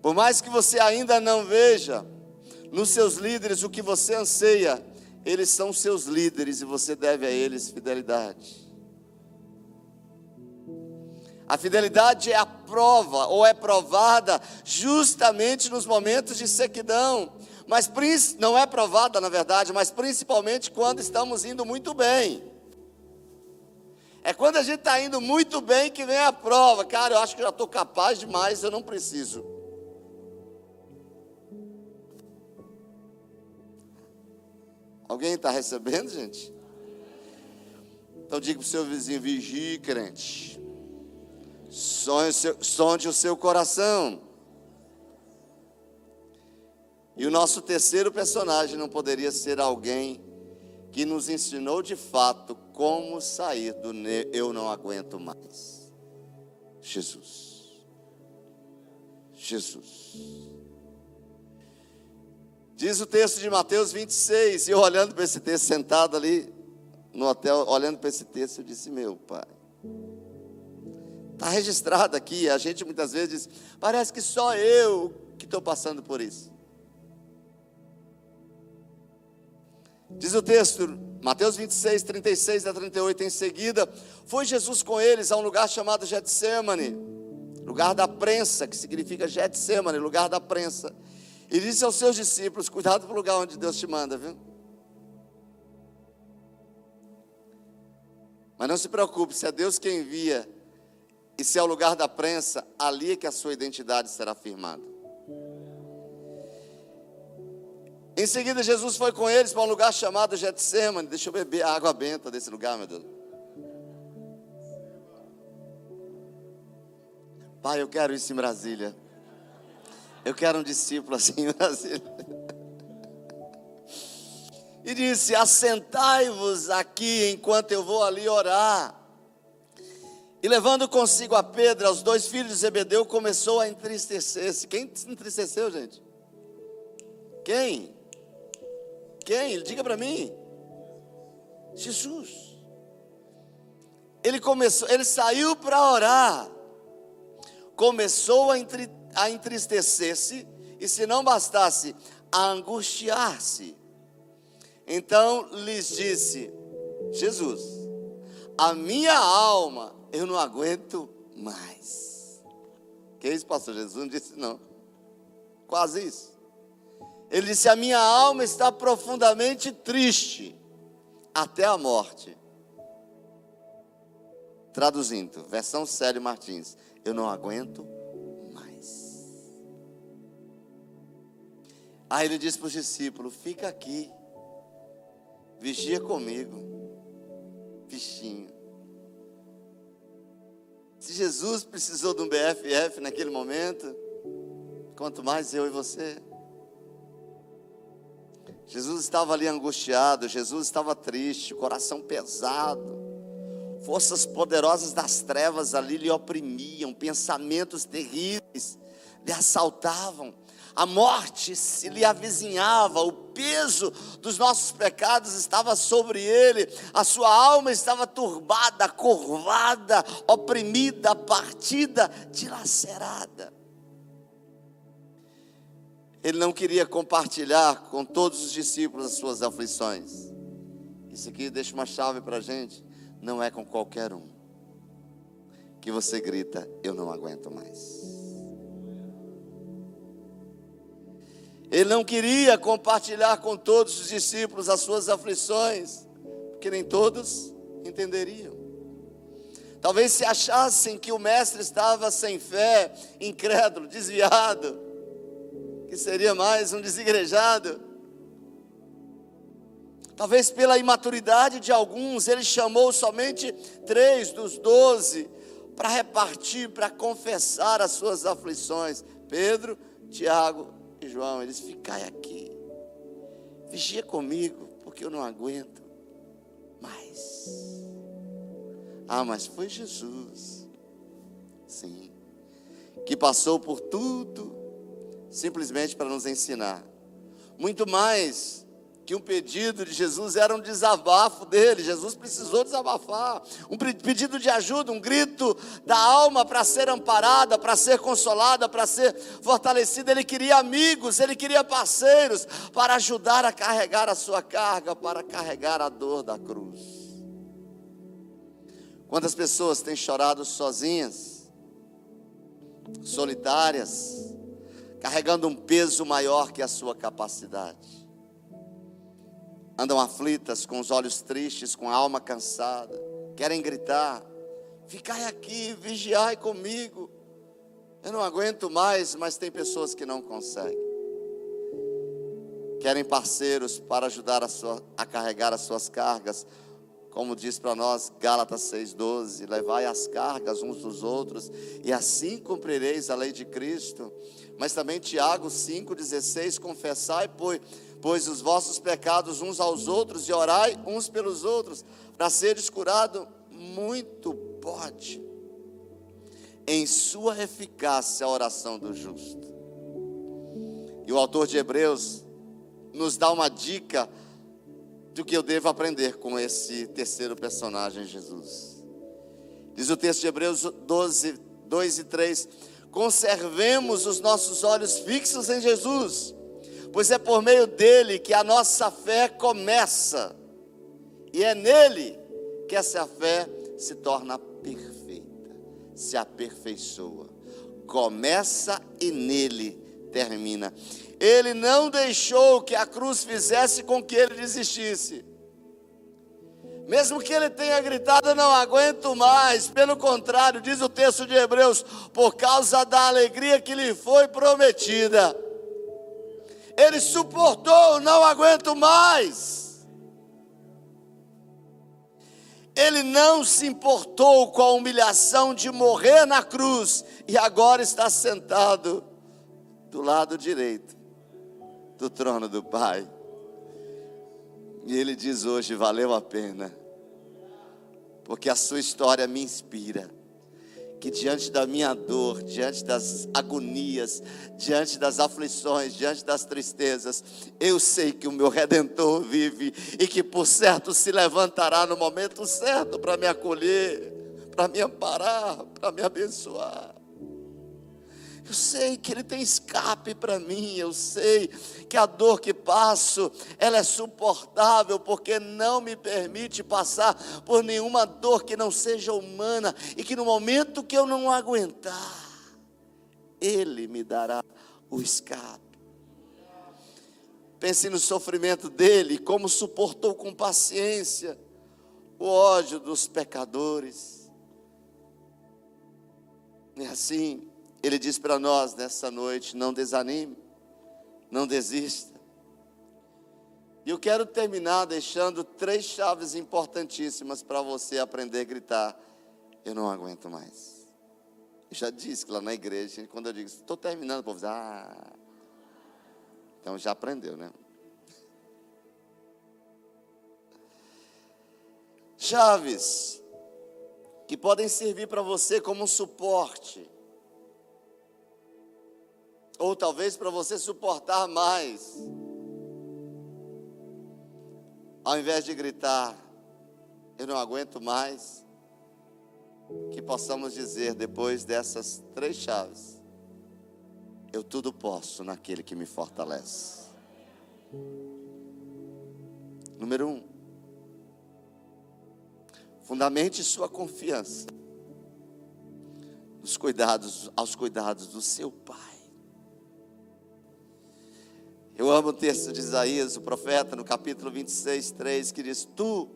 Speaker 1: Por mais que você ainda não veja nos seus líderes o que você anseia, eles são seus líderes e você deve a eles fidelidade. A fidelidade é a prova, ou é provada, justamente nos momentos de sequidão. Mas não é provada, na verdade, mas principalmente quando estamos indo muito bem. É quando a gente está indo muito bem que vem a prova. Cara, eu acho que já estou capaz demais, eu não preciso. Alguém está recebendo, gente? Então diga para o seu vizinho: vigie, crente sonde o seu coração. E o nosso terceiro personagem não poderia ser alguém que nos ensinou de fato como sair do eu não aguento mais. Jesus. Jesus. Diz o texto de Mateus 26, e eu olhando para esse texto, sentado ali no hotel, olhando para esse texto, eu disse: Meu pai, Está registrado aqui. A gente muitas vezes diz: parece que só eu que estou passando por isso. Diz o texto, Mateus 26, 36 a 38, em seguida, foi Jesus com eles a um lugar chamado Getsemane, lugar da prensa, que significa Getsemane, lugar da prensa. E disse aos seus discípulos: Cuidado com o lugar onde Deus te manda, viu? Mas não se preocupe, se é Deus quem envia e se é o lugar da prensa, ali é que a sua identidade será firmada. Em seguida, Jesus foi com eles para um lugar chamado Getsemane. Deixa eu beber a água benta desse lugar, meu Deus. Pai, eu quero isso em Brasília. Eu quero um discípulo assim em Brasília. E disse: Assentai-vos aqui enquanto eu vou ali orar. E levando consigo a Pedro, aos dois filhos de Zebedeu, começou a entristecer-se. Quem se entristeceu, gente? Quem? Quem? Diga para mim. Jesus. Ele começou, ele saiu para orar. Começou a, entri, a entristecer-se e se não bastasse, a angustiar-se. Então lhes disse: Jesus, a minha alma eu não aguento mais. Que isso, pastor Jesus? Não disse não. Quase isso. Ele disse: A minha alma está profundamente triste até a morte. Traduzindo, versão Célio Martins: Eu não aguento mais. Aí ele disse para os discípulos: Fica aqui, vigia comigo, bichinho. Se Jesus precisou de um BFF naquele momento, quanto mais eu e você. Jesus estava ali angustiado, Jesus estava triste, coração pesado. Forças poderosas das trevas ali lhe oprimiam, pensamentos terríveis lhe assaltavam. A morte se lhe avizinhava, o peso dos nossos pecados estava sobre ele, a sua alma estava turbada, curvada, oprimida, partida, dilacerada. Ele não queria compartilhar com todos os discípulos as suas aflições. Isso aqui deixa uma chave para a gente. Não é com qualquer um que você grita: Eu não aguento mais. Ele não queria compartilhar com todos os discípulos as suas aflições, porque nem todos entenderiam. Talvez se achassem que o mestre estava sem fé, incrédulo, desviado que seria mais um desigrejado. Talvez pela imaturidade de alguns, ele chamou somente três dos doze para repartir, para confessar as suas aflições: Pedro, Tiago e João. Eles ficai aqui, vigia comigo, porque eu não aguento mais. Ah, mas foi Jesus, sim, que passou por tudo simplesmente para nos ensinar. Muito mais que um pedido de Jesus era um desabafo dele. Jesus precisou desabafar, um pedido de ajuda, um grito da alma para ser amparada, para ser consolada, para ser fortalecida. Ele queria amigos, ele queria parceiros para ajudar a carregar a sua carga, para carregar a dor da cruz. Quantas pessoas têm chorado sozinhas, solitárias, carregando um peso maior que a sua capacidade. Andam aflitas, com os olhos tristes, com a alma cansada, querem gritar: Ficai aqui, vigiai comigo. Eu não aguento mais, mas tem pessoas que não conseguem. Querem parceiros para ajudar a, sua, a carregar as suas cargas, como diz para nós Gálatas 6,12: levai as cargas uns dos outros, e assim cumprireis a lei de Cristo. Mas também Tiago 5,16: Confessai, pois, pois os vossos pecados uns aos outros e orai uns pelos outros, para seres curados, muito pode. Em sua eficácia a oração do justo. E o autor de Hebreus nos dá uma dica do que eu devo aprender com esse terceiro personagem, Jesus. Diz o texto de Hebreus 12, 2 e 3 conservemos os nossos olhos fixos em Jesus, pois é por meio dele que a nossa fé começa, e é nele que essa fé se torna perfeita, se aperfeiçoa. Começa e nele termina. Ele não deixou que a cruz fizesse com que ele desistisse. Mesmo que ele tenha gritado, não aguento mais. Pelo contrário, diz o texto de Hebreus, por causa da alegria que lhe foi prometida. Ele suportou, não aguento mais. Ele não se importou com a humilhação de morrer na cruz e agora está sentado do lado direito do trono do Pai. E ele diz hoje: valeu a pena, porque a sua história me inspira. Que diante da minha dor, diante das agonias, diante das aflições, diante das tristezas, eu sei que o meu redentor vive e que por certo se levantará no momento certo para me acolher, para me amparar, para me abençoar. Eu sei que Ele tem escape para mim, eu sei que a dor que passo, ela é suportável, porque não me permite passar por nenhuma dor que não seja humana, e que no momento que eu não aguentar, Ele me dará o escape. Pense no sofrimento dele, como suportou com paciência o ódio dos pecadores. E assim, ele diz para nós nessa noite: não desanime, não desista. E eu quero terminar deixando três chaves importantíssimas para você aprender a gritar: Eu não aguento mais. Eu já disse que lá na igreja, quando eu digo, estou terminando, o povo diz, ah. Então já aprendeu, né? Chaves que podem servir para você como um suporte ou talvez para você suportar mais. Ao invés de gritar, eu não aguento mais, que possamos dizer depois dessas três chaves: eu tudo posso naquele que me fortalece. Número um, fundamente sua confiança nos cuidados, aos cuidados do seu Pai. Eu amo o texto de Isaías, o profeta, no capítulo 26, 3, que diz: Tu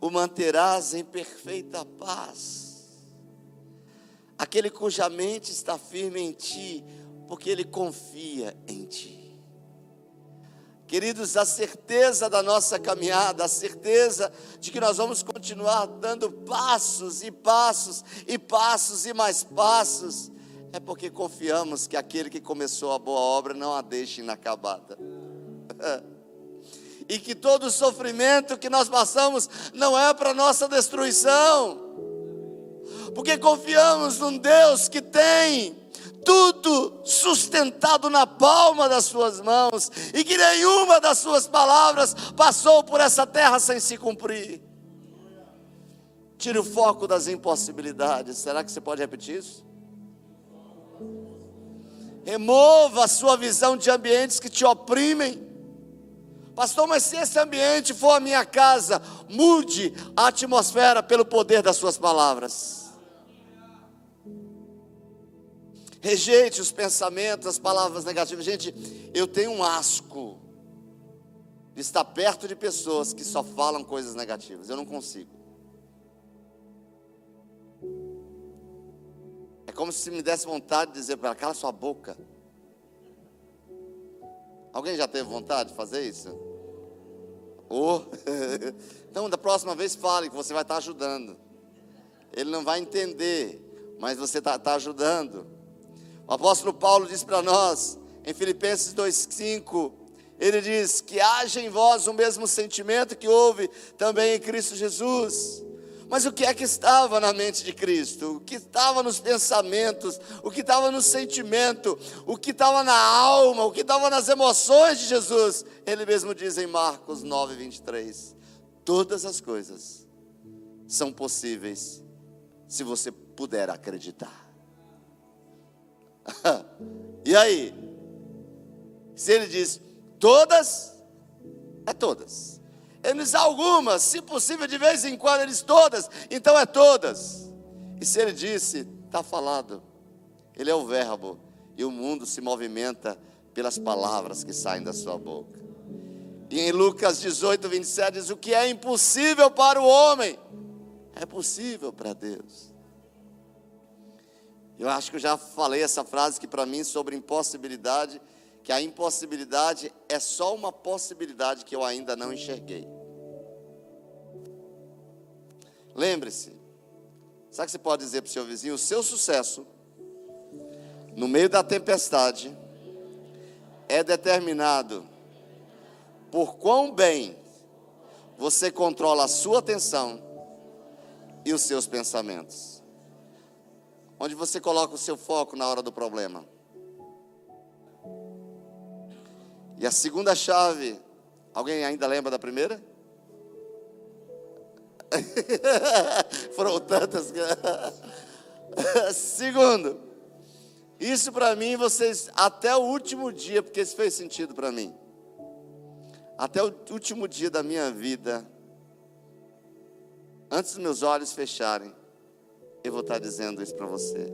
Speaker 1: o manterás em perfeita paz, aquele cuja mente está firme em ti, porque ele confia em ti. Queridos, a certeza da nossa caminhada, a certeza de que nós vamos continuar dando passos e passos e passos e mais passos, é porque confiamos que aquele que começou a boa obra não a deixe inacabada. e que todo sofrimento que nós passamos não é para nossa destruição. Porque confiamos num Deus que tem tudo sustentado na palma das suas mãos e que nenhuma das suas palavras passou por essa terra sem se cumprir. Tire o foco das impossibilidades. Será que você pode repetir isso? Remova a sua visão de ambientes que te oprimem. Pastor, mas se esse ambiente for a minha casa, mude a atmosfera pelo poder das suas palavras. Rejeite os pensamentos, as palavras negativas. Gente, eu tenho um asco de estar perto de pessoas que só falam coisas negativas. Eu não consigo. É como se me desse vontade de dizer para ela: cala sua boca. Alguém já teve vontade de fazer isso? Oh. então, da próxima vez, fale que você vai estar ajudando. Ele não vai entender, mas você está tá ajudando. O apóstolo Paulo diz para nós, em Filipenses 2,5, ele diz: Que haja em vós o mesmo sentimento que houve também em Cristo Jesus. Mas o que é que estava na mente de Cristo? O que estava nos pensamentos? O que estava no sentimento? O que estava na alma? O que estava nas emoções de Jesus? Ele mesmo diz em Marcos 9, 23: Todas as coisas são possíveis se você puder acreditar. e aí? Se ele diz todas, é todas. Ele diz algumas, se possível, de vez em quando, ele diz todas, então é todas. E se ele disse, está falado. Ele é o Verbo, e o mundo se movimenta pelas palavras que saem da sua boca. E em Lucas 18, 27 diz: O que é impossível para o homem é possível para Deus. Eu acho que eu já falei essa frase que para mim sobre impossibilidade, que a impossibilidade é só uma possibilidade que eu ainda não enxerguei. Lembre-se, sabe o que você pode dizer para o seu vizinho? O seu sucesso, no meio da tempestade, é determinado por quão bem você controla a sua atenção e os seus pensamentos. Onde você coloca o seu foco na hora do problema. E a segunda chave, alguém ainda lembra da primeira? Foram tantas. Segundo, isso para mim, vocês, até o último dia, porque isso fez sentido para mim. Até o último dia da minha vida, antes dos meus olhos fecharem, eu vou estar dizendo isso para você.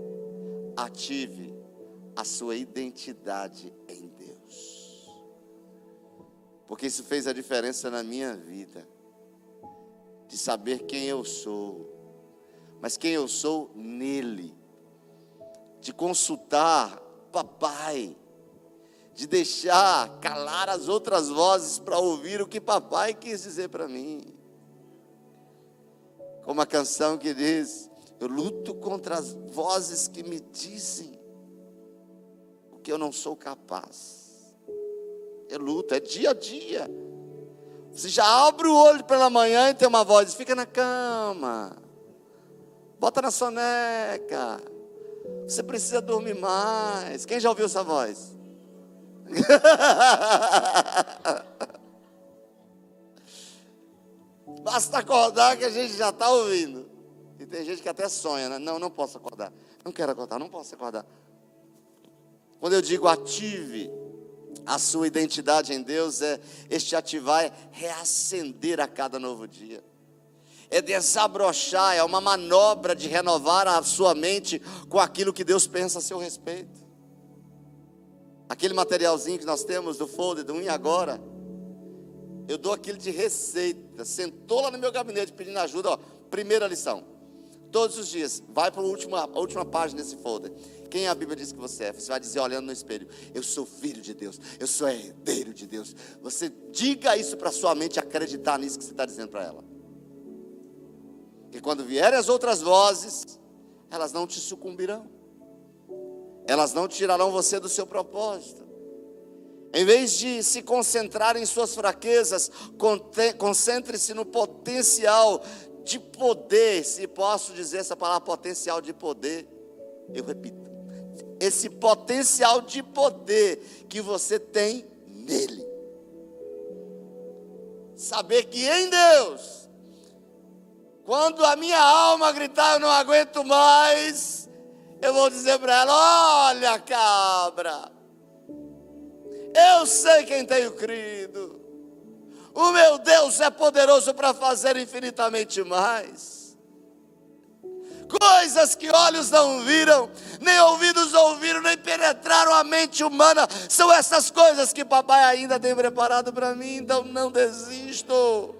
Speaker 1: Ative a sua identidade em porque isso fez a diferença na minha vida, de saber quem eu sou, mas quem eu sou nele, de consultar papai, de deixar calar as outras vozes para ouvir o que papai quis dizer para mim. Como a canção que diz: Eu luto contra as vozes que me dizem o que eu não sou capaz é luta, é dia a dia. Você já abre o olho pela manhã e tem uma voz, fica na cama, bota na soneca, você precisa dormir mais. Quem já ouviu essa voz? Basta acordar que a gente já está ouvindo. E tem gente que até sonha, né? Não, não posso acordar. Não quero acordar, não posso acordar. Quando eu digo ative, a sua identidade em Deus é este ativar, é reacender a cada novo dia. É desabrochar, é uma manobra de renovar a sua mente com aquilo que Deus pensa a seu respeito. Aquele materialzinho que nós temos do folder, do e agora, eu dou aquilo de receita. Sentou lá no meu gabinete pedindo ajuda, ó, primeira lição. Todos os dias, vai para a última, última página desse folder. Quem a Bíblia diz que você é? Você vai dizer olhando no espelho: Eu sou filho de Deus, eu sou herdeiro de Deus. Você diga isso para sua mente acreditar nisso que você está dizendo para ela. Que quando vierem as outras vozes, elas não te sucumbirão, elas não tirarão você do seu propósito. Em vez de se concentrar em suas fraquezas, concentre-se no potencial de poder, se posso dizer essa palavra potencial de poder, eu repito esse potencial de poder que você tem nele. Saber que em Deus, quando a minha alma gritar, eu não aguento mais, eu vou dizer para ela: olha, cabra, eu sei quem tenho crido, o meu Deus é poderoso para fazer infinitamente mais coisas que olhos não viram, nem ouvidos ouviram, nem penetraram a mente humana. São essas coisas que papai ainda tem preparado para mim, então não desisto.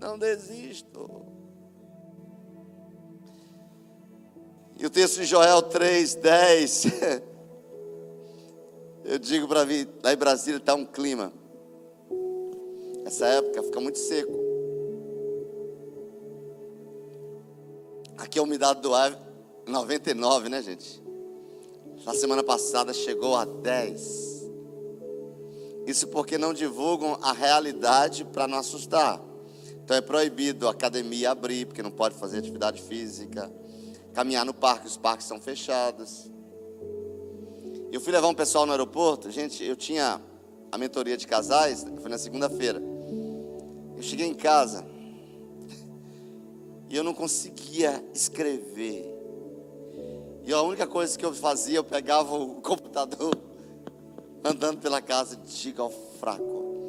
Speaker 1: Não desisto. E o texto de Joel 3, 10. Eu digo para mim, lá em Brasília está um clima. Essa época fica muito seco. Aqui a umidade do ar 99, né, gente? Na semana passada chegou a 10. Isso porque não divulgam a realidade para não assustar. Então é proibido a academia abrir, porque não pode fazer atividade física. Caminhar no parque, os parques são fechados. Eu fui levar um pessoal no aeroporto, gente, eu tinha a mentoria de casais, foi na segunda-feira. Eu cheguei em casa, e eu não conseguia escrever. E a única coisa que eu fazia, eu pegava o computador, andando pela casa, diga ao fraco,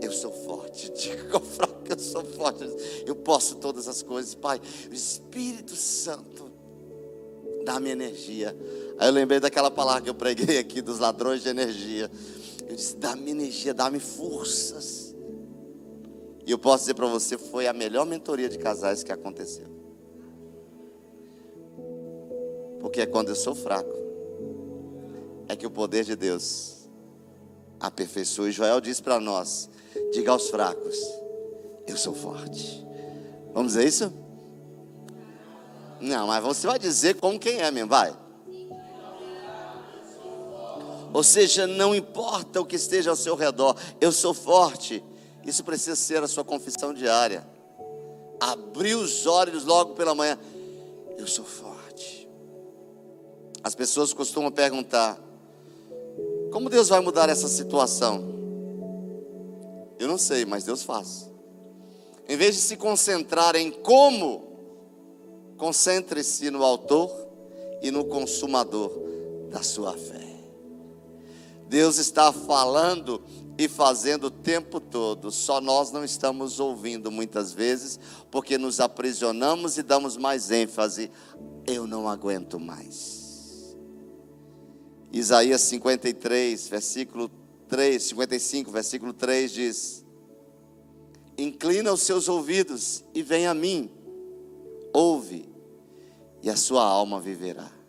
Speaker 1: eu sou forte, diga ao fraco, eu sou forte, eu posso todas as coisas, Pai. O Espírito Santo dá-me energia. Aí eu lembrei daquela palavra que eu preguei aqui dos ladrões de energia. Eu disse: dá-me energia, dá-me forças. E eu posso dizer para você: foi a melhor mentoria de casais que aconteceu. Porque é quando eu sou fraco, é que o poder de Deus aperfeiçoa. E Joel diz para nós: diga aos fracos, eu sou forte. Vamos dizer isso? Não, mas você vai dizer como quem é mesmo, vai. Ou seja, não importa o que esteja ao seu redor, eu sou forte. Isso precisa ser a sua confissão diária. Abrir os olhos logo pela manhã. Eu sou forte. As pessoas costumam perguntar: como Deus vai mudar essa situação? Eu não sei, mas Deus faz. Em vez de se concentrar em como, concentre-se no autor e no consumador da sua fé. Deus está falando e fazendo o tempo todo, só nós não estamos ouvindo muitas vezes, porque nos aprisionamos e damos mais ênfase. Eu não aguento mais. Isaías 53, versículo 3, 55, versículo 3 diz: Inclina os seus ouvidos e vem a mim, ouve, e a sua alma viverá.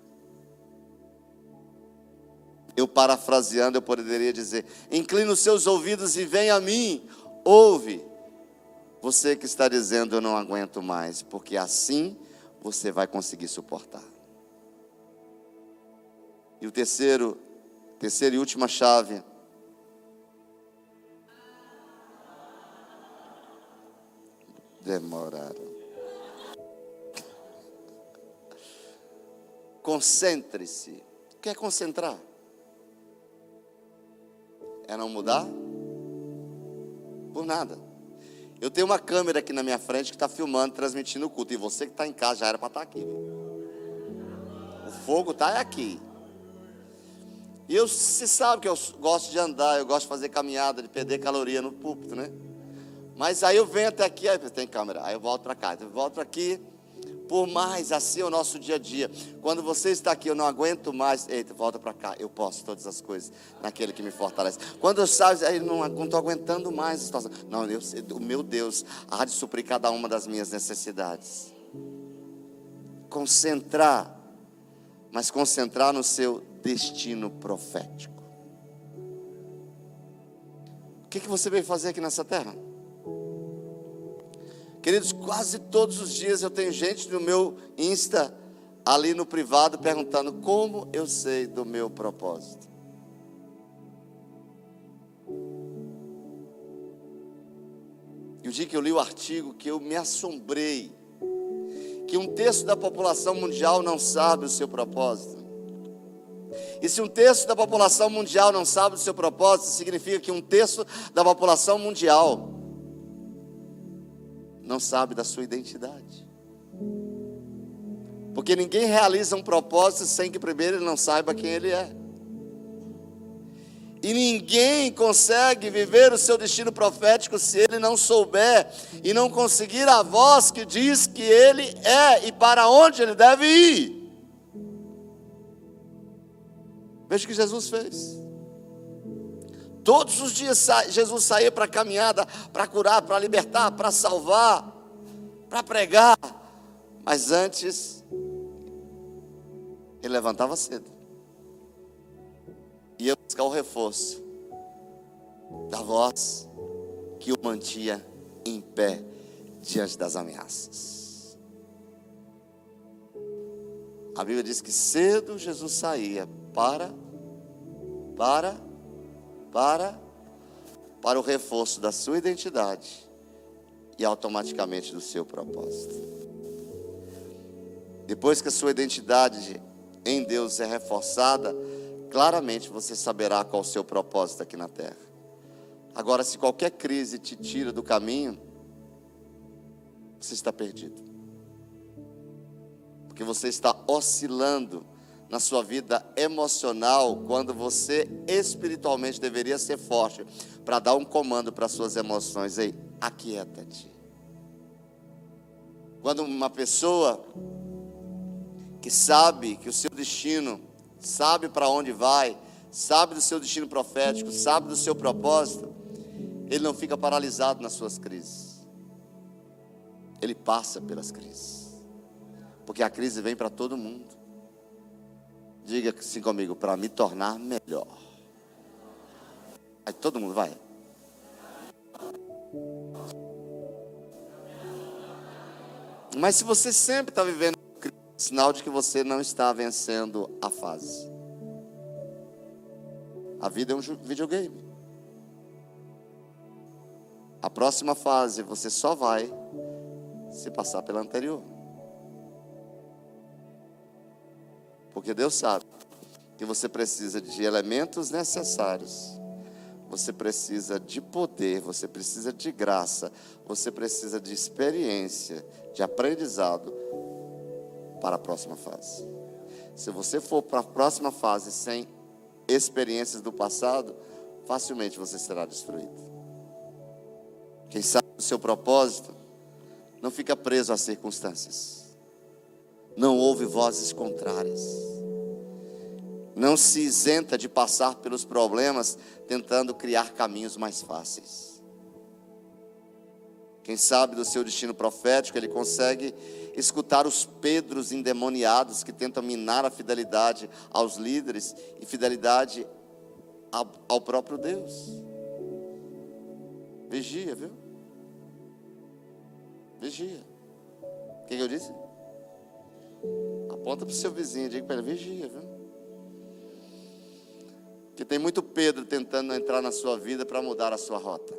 Speaker 1: Eu parafraseando, eu poderia dizer: inclina os seus ouvidos e vem a mim, ouve. Você que está dizendo eu não aguento mais, porque assim você vai conseguir suportar. E o terceiro, terceira e última chave. Demoraram. Concentre-se. Quer concentrar? É não mudar? Por nada. Eu tenho uma câmera aqui na minha frente que está filmando, transmitindo o culto. E você que está em casa já era para estar tá aqui. O fogo está aqui. E eu, você sabe que eu gosto de andar, eu gosto de fazer caminhada, de perder caloria no púlpito, né? Mas aí eu venho até aqui, aí tem câmera, aí eu volto para cá, eu volto aqui, por mais assim é o nosso dia a dia. Quando você está aqui, eu não aguento mais. Eita, volta para cá. Eu posso todas as coisas naquele que me fortalece. Quando eu saio, aí não estou aguentando mais a situação. Não, eu, o meu Deus há de suprir cada uma das minhas necessidades. Concentrar, mas concentrar no seu destino profético. O que, que você veio fazer aqui nessa terra? Queridos, quase todos os dias eu tenho gente no meu Insta, ali no privado, perguntando como eu sei do meu propósito. E o dia que eu li o artigo, que eu me assombrei, que um terço da população mundial não sabe o seu propósito. E se um terço da população mundial não sabe o seu propósito, significa que um terço da população mundial não sabe da sua identidade. Porque ninguém realiza um propósito sem que primeiro ele não saiba quem ele é. E ninguém consegue viver o seu destino profético se ele não souber e não conseguir a voz que diz que ele é e para onde ele deve ir. Veja o que Jesus fez. Todos os dias Jesus saía para caminhada, para curar, para libertar, para salvar, para pregar. Mas antes, ele levantava cedo. Ia buscar o reforço da voz que o mantinha em pé diante das ameaças. A Bíblia diz que cedo Jesus saía para, para, para para o reforço da sua identidade e automaticamente do seu propósito. Depois que a sua identidade em Deus é reforçada, claramente você saberá qual o seu propósito aqui na terra. Agora, se qualquer crise te tira do caminho, você está perdido. Porque você está oscilando na sua vida emocional quando você espiritualmente deveria ser forte para dar um comando para suas emoções. Ei, aquieta-te. Quando uma pessoa que sabe que o seu destino, sabe para onde vai, sabe do seu destino profético, sabe do seu propósito, ele não fica paralisado nas suas crises. Ele passa pelas crises. Porque a crise vem para todo mundo. Diga assim comigo, para me tornar melhor. Aí todo mundo vai. Mas se você sempre está vivendo sinal de que você não está vencendo a fase. A vida é um videogame. A próxima fase você só vai se passar pela anterior. Porque Deus sabe que você precisa de elementos necessários. Você precisa de poder, você precisa de graça, você precisa de experiência, de aprendizado para a próxima fase. Se você for para a próxima fase sem experiências do passado, facilmente você será destruído. Quem sabe o seu propósito não fica preso às circunstâncias. Não ouve vozes contrárias. Não se isenta de passar pelos problemas tentando criar caminhos mais fáceis. Quem sabe do seu destino profético, ele consegue escutar os Pedros endemoniados que tentam minar a fidelidade aos líderes e fidelidade ao próprio Deus. Vigia, viu? Vigia. O que, que eu disse? Aponta para o seu vizinho, diga para ele, vigia, viu? Que tem muito Pedro tentando entrar na sua vida para mudar a sua rota.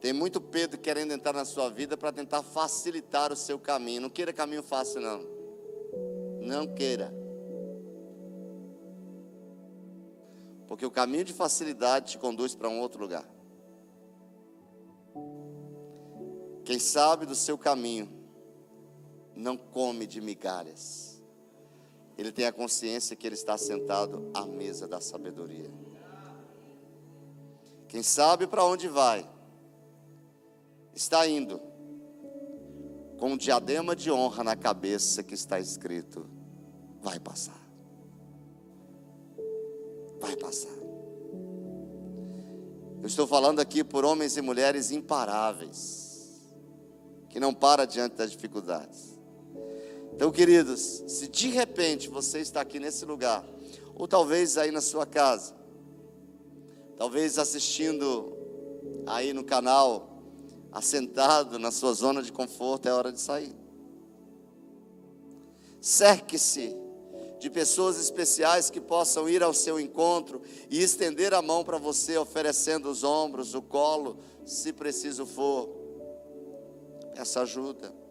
Speaker 1: Tem muito Pedro querendo entrar na sua vida para tentar facilitar o seu caminho. Não queira caminho fácil, não. Não queira. Porque o caminho de facilidade te conduz para um outro lugar. Quem sabe do seu caminho não come de migalhas. Ele tem a consciência que ele está sentado à mesa da sabedoria. Quem sabe para onde vai, está indo com um diadema de honra na cabeça que está escrito: vai passar. Vai passar. Eu estou falando aqui por homens e mulheres imparáveis, que não param diante das dificuldades. Então, queridos, se de repente você está aqui nesse lugar, ou talvez aí na sua casa, talvez assistindo aí no canal assentado na sua zona de conforto, é hora de sair. Cerque-se de pessoas especiais que possam ir ao seu encontro e estender a mão para você, oferecendo os ombros, o colo, se preciso for. Peça ajuda.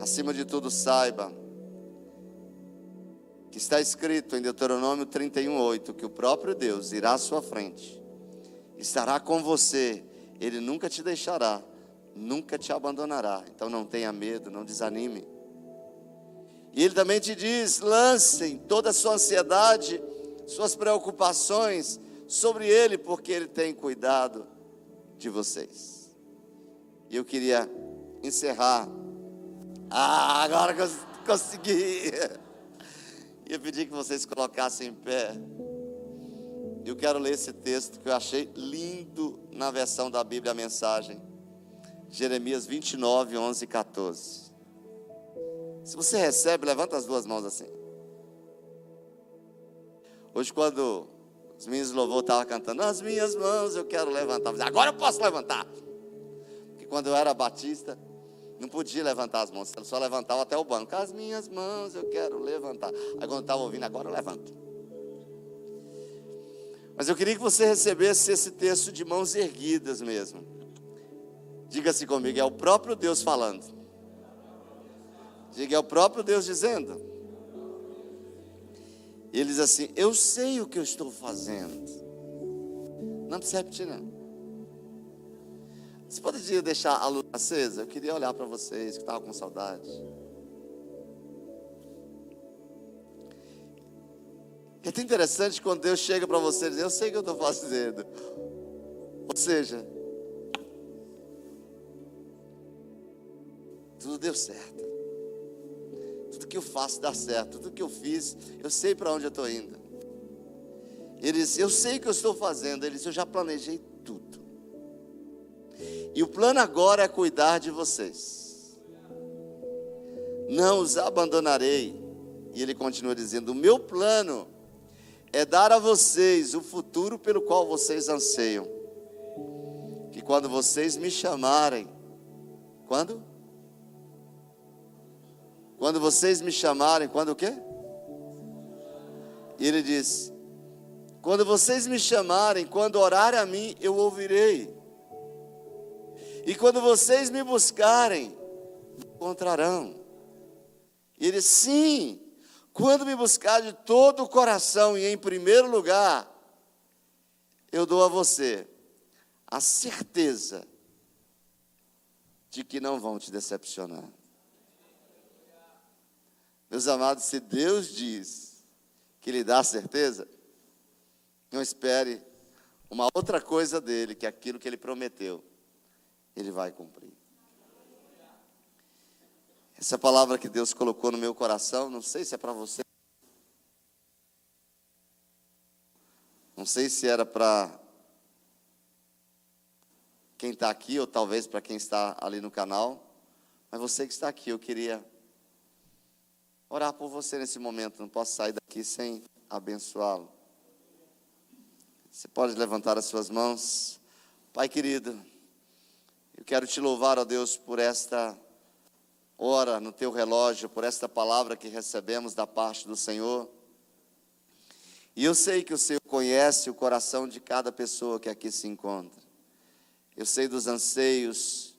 Speaker 1: Acima de tudo, saiba que está escrito em Deuteronômio 31:8 que o próprio Deus irá à sua frente estará com você, Ele nunca te deixará, nunca te abandonará. Então não tenha medo, não desanime. E Ele também te diz: lancem toda a sua ansiedade, suas preocupações sobre Ele, porque Ele tem cuidado de vocês. E eu queria encerrar. Ah, agora consegui. E eu pedi que vocês colocassem em pé. Eu quero ler esse texto que eu achei lindo na versão da Bíblia, a mensagem. Jeremias 29, 11 e 14. Se você recebe, levanta as duas mãos assim. Hoje, quando os meninos de louvor estavam cantando, as minhas mãos eu quero levantar. Agora eu posso levantar. Porque quando eu era batista, não podia levantar as mãos, só levantava até o banco. As minhas mãos eu quero levantar. Aí quando eu estava ouvindo, agora eu levanto. Mas eu queria que você recebesse esse texto de mãos erguidas mesmo. Diga-se comigo, é o próprio Deus falando. Diga, é o próprio Deus dizendo. E ele diz assim: Eu sei o que eu estou fazendo. Não precisa repetir, não. Você poderia deixar a luz acesa? Eu queria olhar para vocês que estavam com saudade. É tão interessante quando Deus chega para você e diz: Eu sei o que eu estou fazendo. Ou seja, tudo deu certo. Tudo que eu faço dá certo. Tudo que eu fiz, eu sei para onde eu estou indo. Ele disse: Eu sei o que eu estou fazendo. Ele disse: Eu já planejei tudo. E o plano agora é cuidar de vocês. Não os abandonarei. E ele continua dizendo: O meu plano é dar a vocês o futuro pelo qual vocês anseiam. Que quando vocês me chamarem, quando? Quando vocês me chamarem, quando o quê? E ele diz: Quando vocês me chamarem, quando orarem a mim, eu ouvirei. E quando vocês me buscarem, encontrarão. E ele, sim, quando me buscar de todo o coração e em primeiro lugar, eu dou a você a certeza de que não vão te decepcionar. Meus amados, se Deus diz que lhe dá certeza, não espere uma outra coisa dele, que aquilo que ele prometeu, ele vai cumprir. Essa palavra que Deus colocou no meu coração, não sei se é para você. Não sei se era para quem está aqui, ou talvez para quem está ali no canal. Mas você que está aqui, eu queria orar por você nesse momento. Não posso sair daqui sem abençoá-lo. Você pode levantar as suas mãos. Pai querido, eu quero te louvar, ó Deus, por esta hora no teu relógio por esta palavra que recebemos da parte do Senhor. E eu sei que o Senhor conhece o coração de cada pessoa que aqui se encontra. Eu sei dos anseios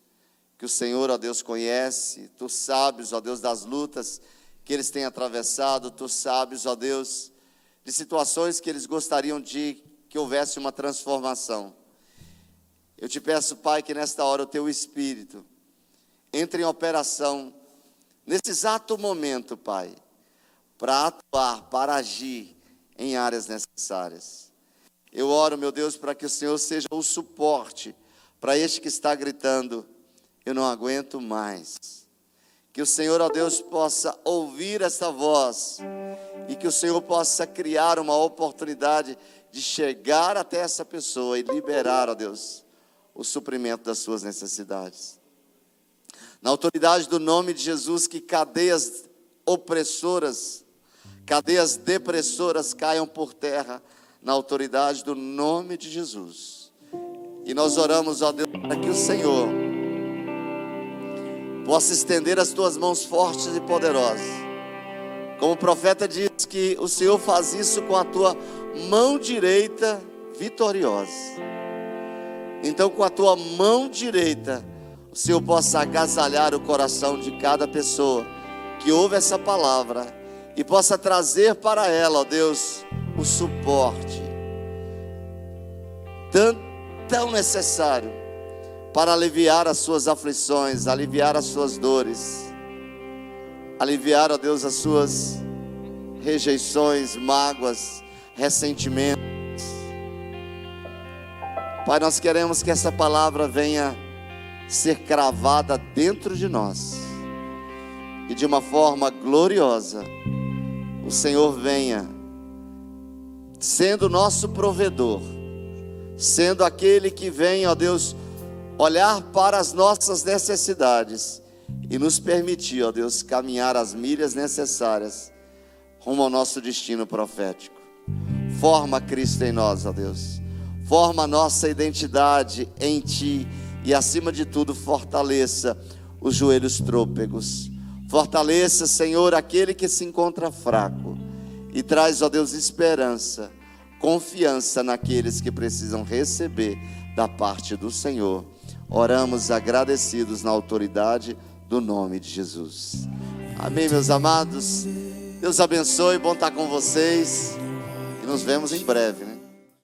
Speaker 1: que o Senhor, ó Deus, conhece. Tu sabes, ó Deus, das lutas que eles têm atravessado. Tu sabes, ó Deus, de situações que eles gostariam de que houvesse uma transformação. Eu te peço, Pai, que nesta hora o teu Espírito entre em operação nesse exato momento, Pai, para atuar, para agir em áreas necessárias. Eu oro, meu Deus, para que o Senhor seja o suporte para este que está gritando: Eu não aguento mais. Que o Senhor, ó Deus, possa ouvir essa voz e que o Senhor possa criar uma oportunidade de chegar até essa pessoa e liberar, ó Deus, o suprimento das suas necessidades. Na autoridade do nome de Jesus, que cadeias opressoras, cadeias depressoras caiam por terra, na autoridade do nome de Jesus. E nós oramos, ó Deus, para que o Senhor possa estender as tuas mãos fortes e poderosas. Como o profeta diz que o Senhor faz isso com a tua mão direita vitoriosa. Então, com a tua mão direita, o Senhor possa agasalhar o coração de cada pessoa que ouve essa palavra e possa trazer para ela, ó Deus, o suporte tão, tão necessário para aliviar as suas aflições, aliviar as suas dores, aliviar, ó Deus, as suas rejeições, mágoas, ressentimentos. Pai, nós queremos que essa palavra venha ser cravada dentro de nós. E de uma forma gloriosa, o Senhor venha sendo nosso provedor, sendo aquele que vem, ó Deus, olhar para as nossas necessidades e nos permitir, ó Deus, caminhar as milhas necessárias rumo ao nosso destino profético. Forma Cristo em nós, ó Deus. Forma nossa identidade em Ti e acima de tudo, fortaleça os joelhos trôpegos. Fortaleça, Senhor, aquele que se encontra fraco e traz, ó Deus, esperança, confiança naqueles que precisam receber da parte do Senhor. Oramos agradecidos na autoridade do nome de Jesus. Amém, meus amados. Deus abençoe, bom estar com vocês. E nos vemos em breve, né?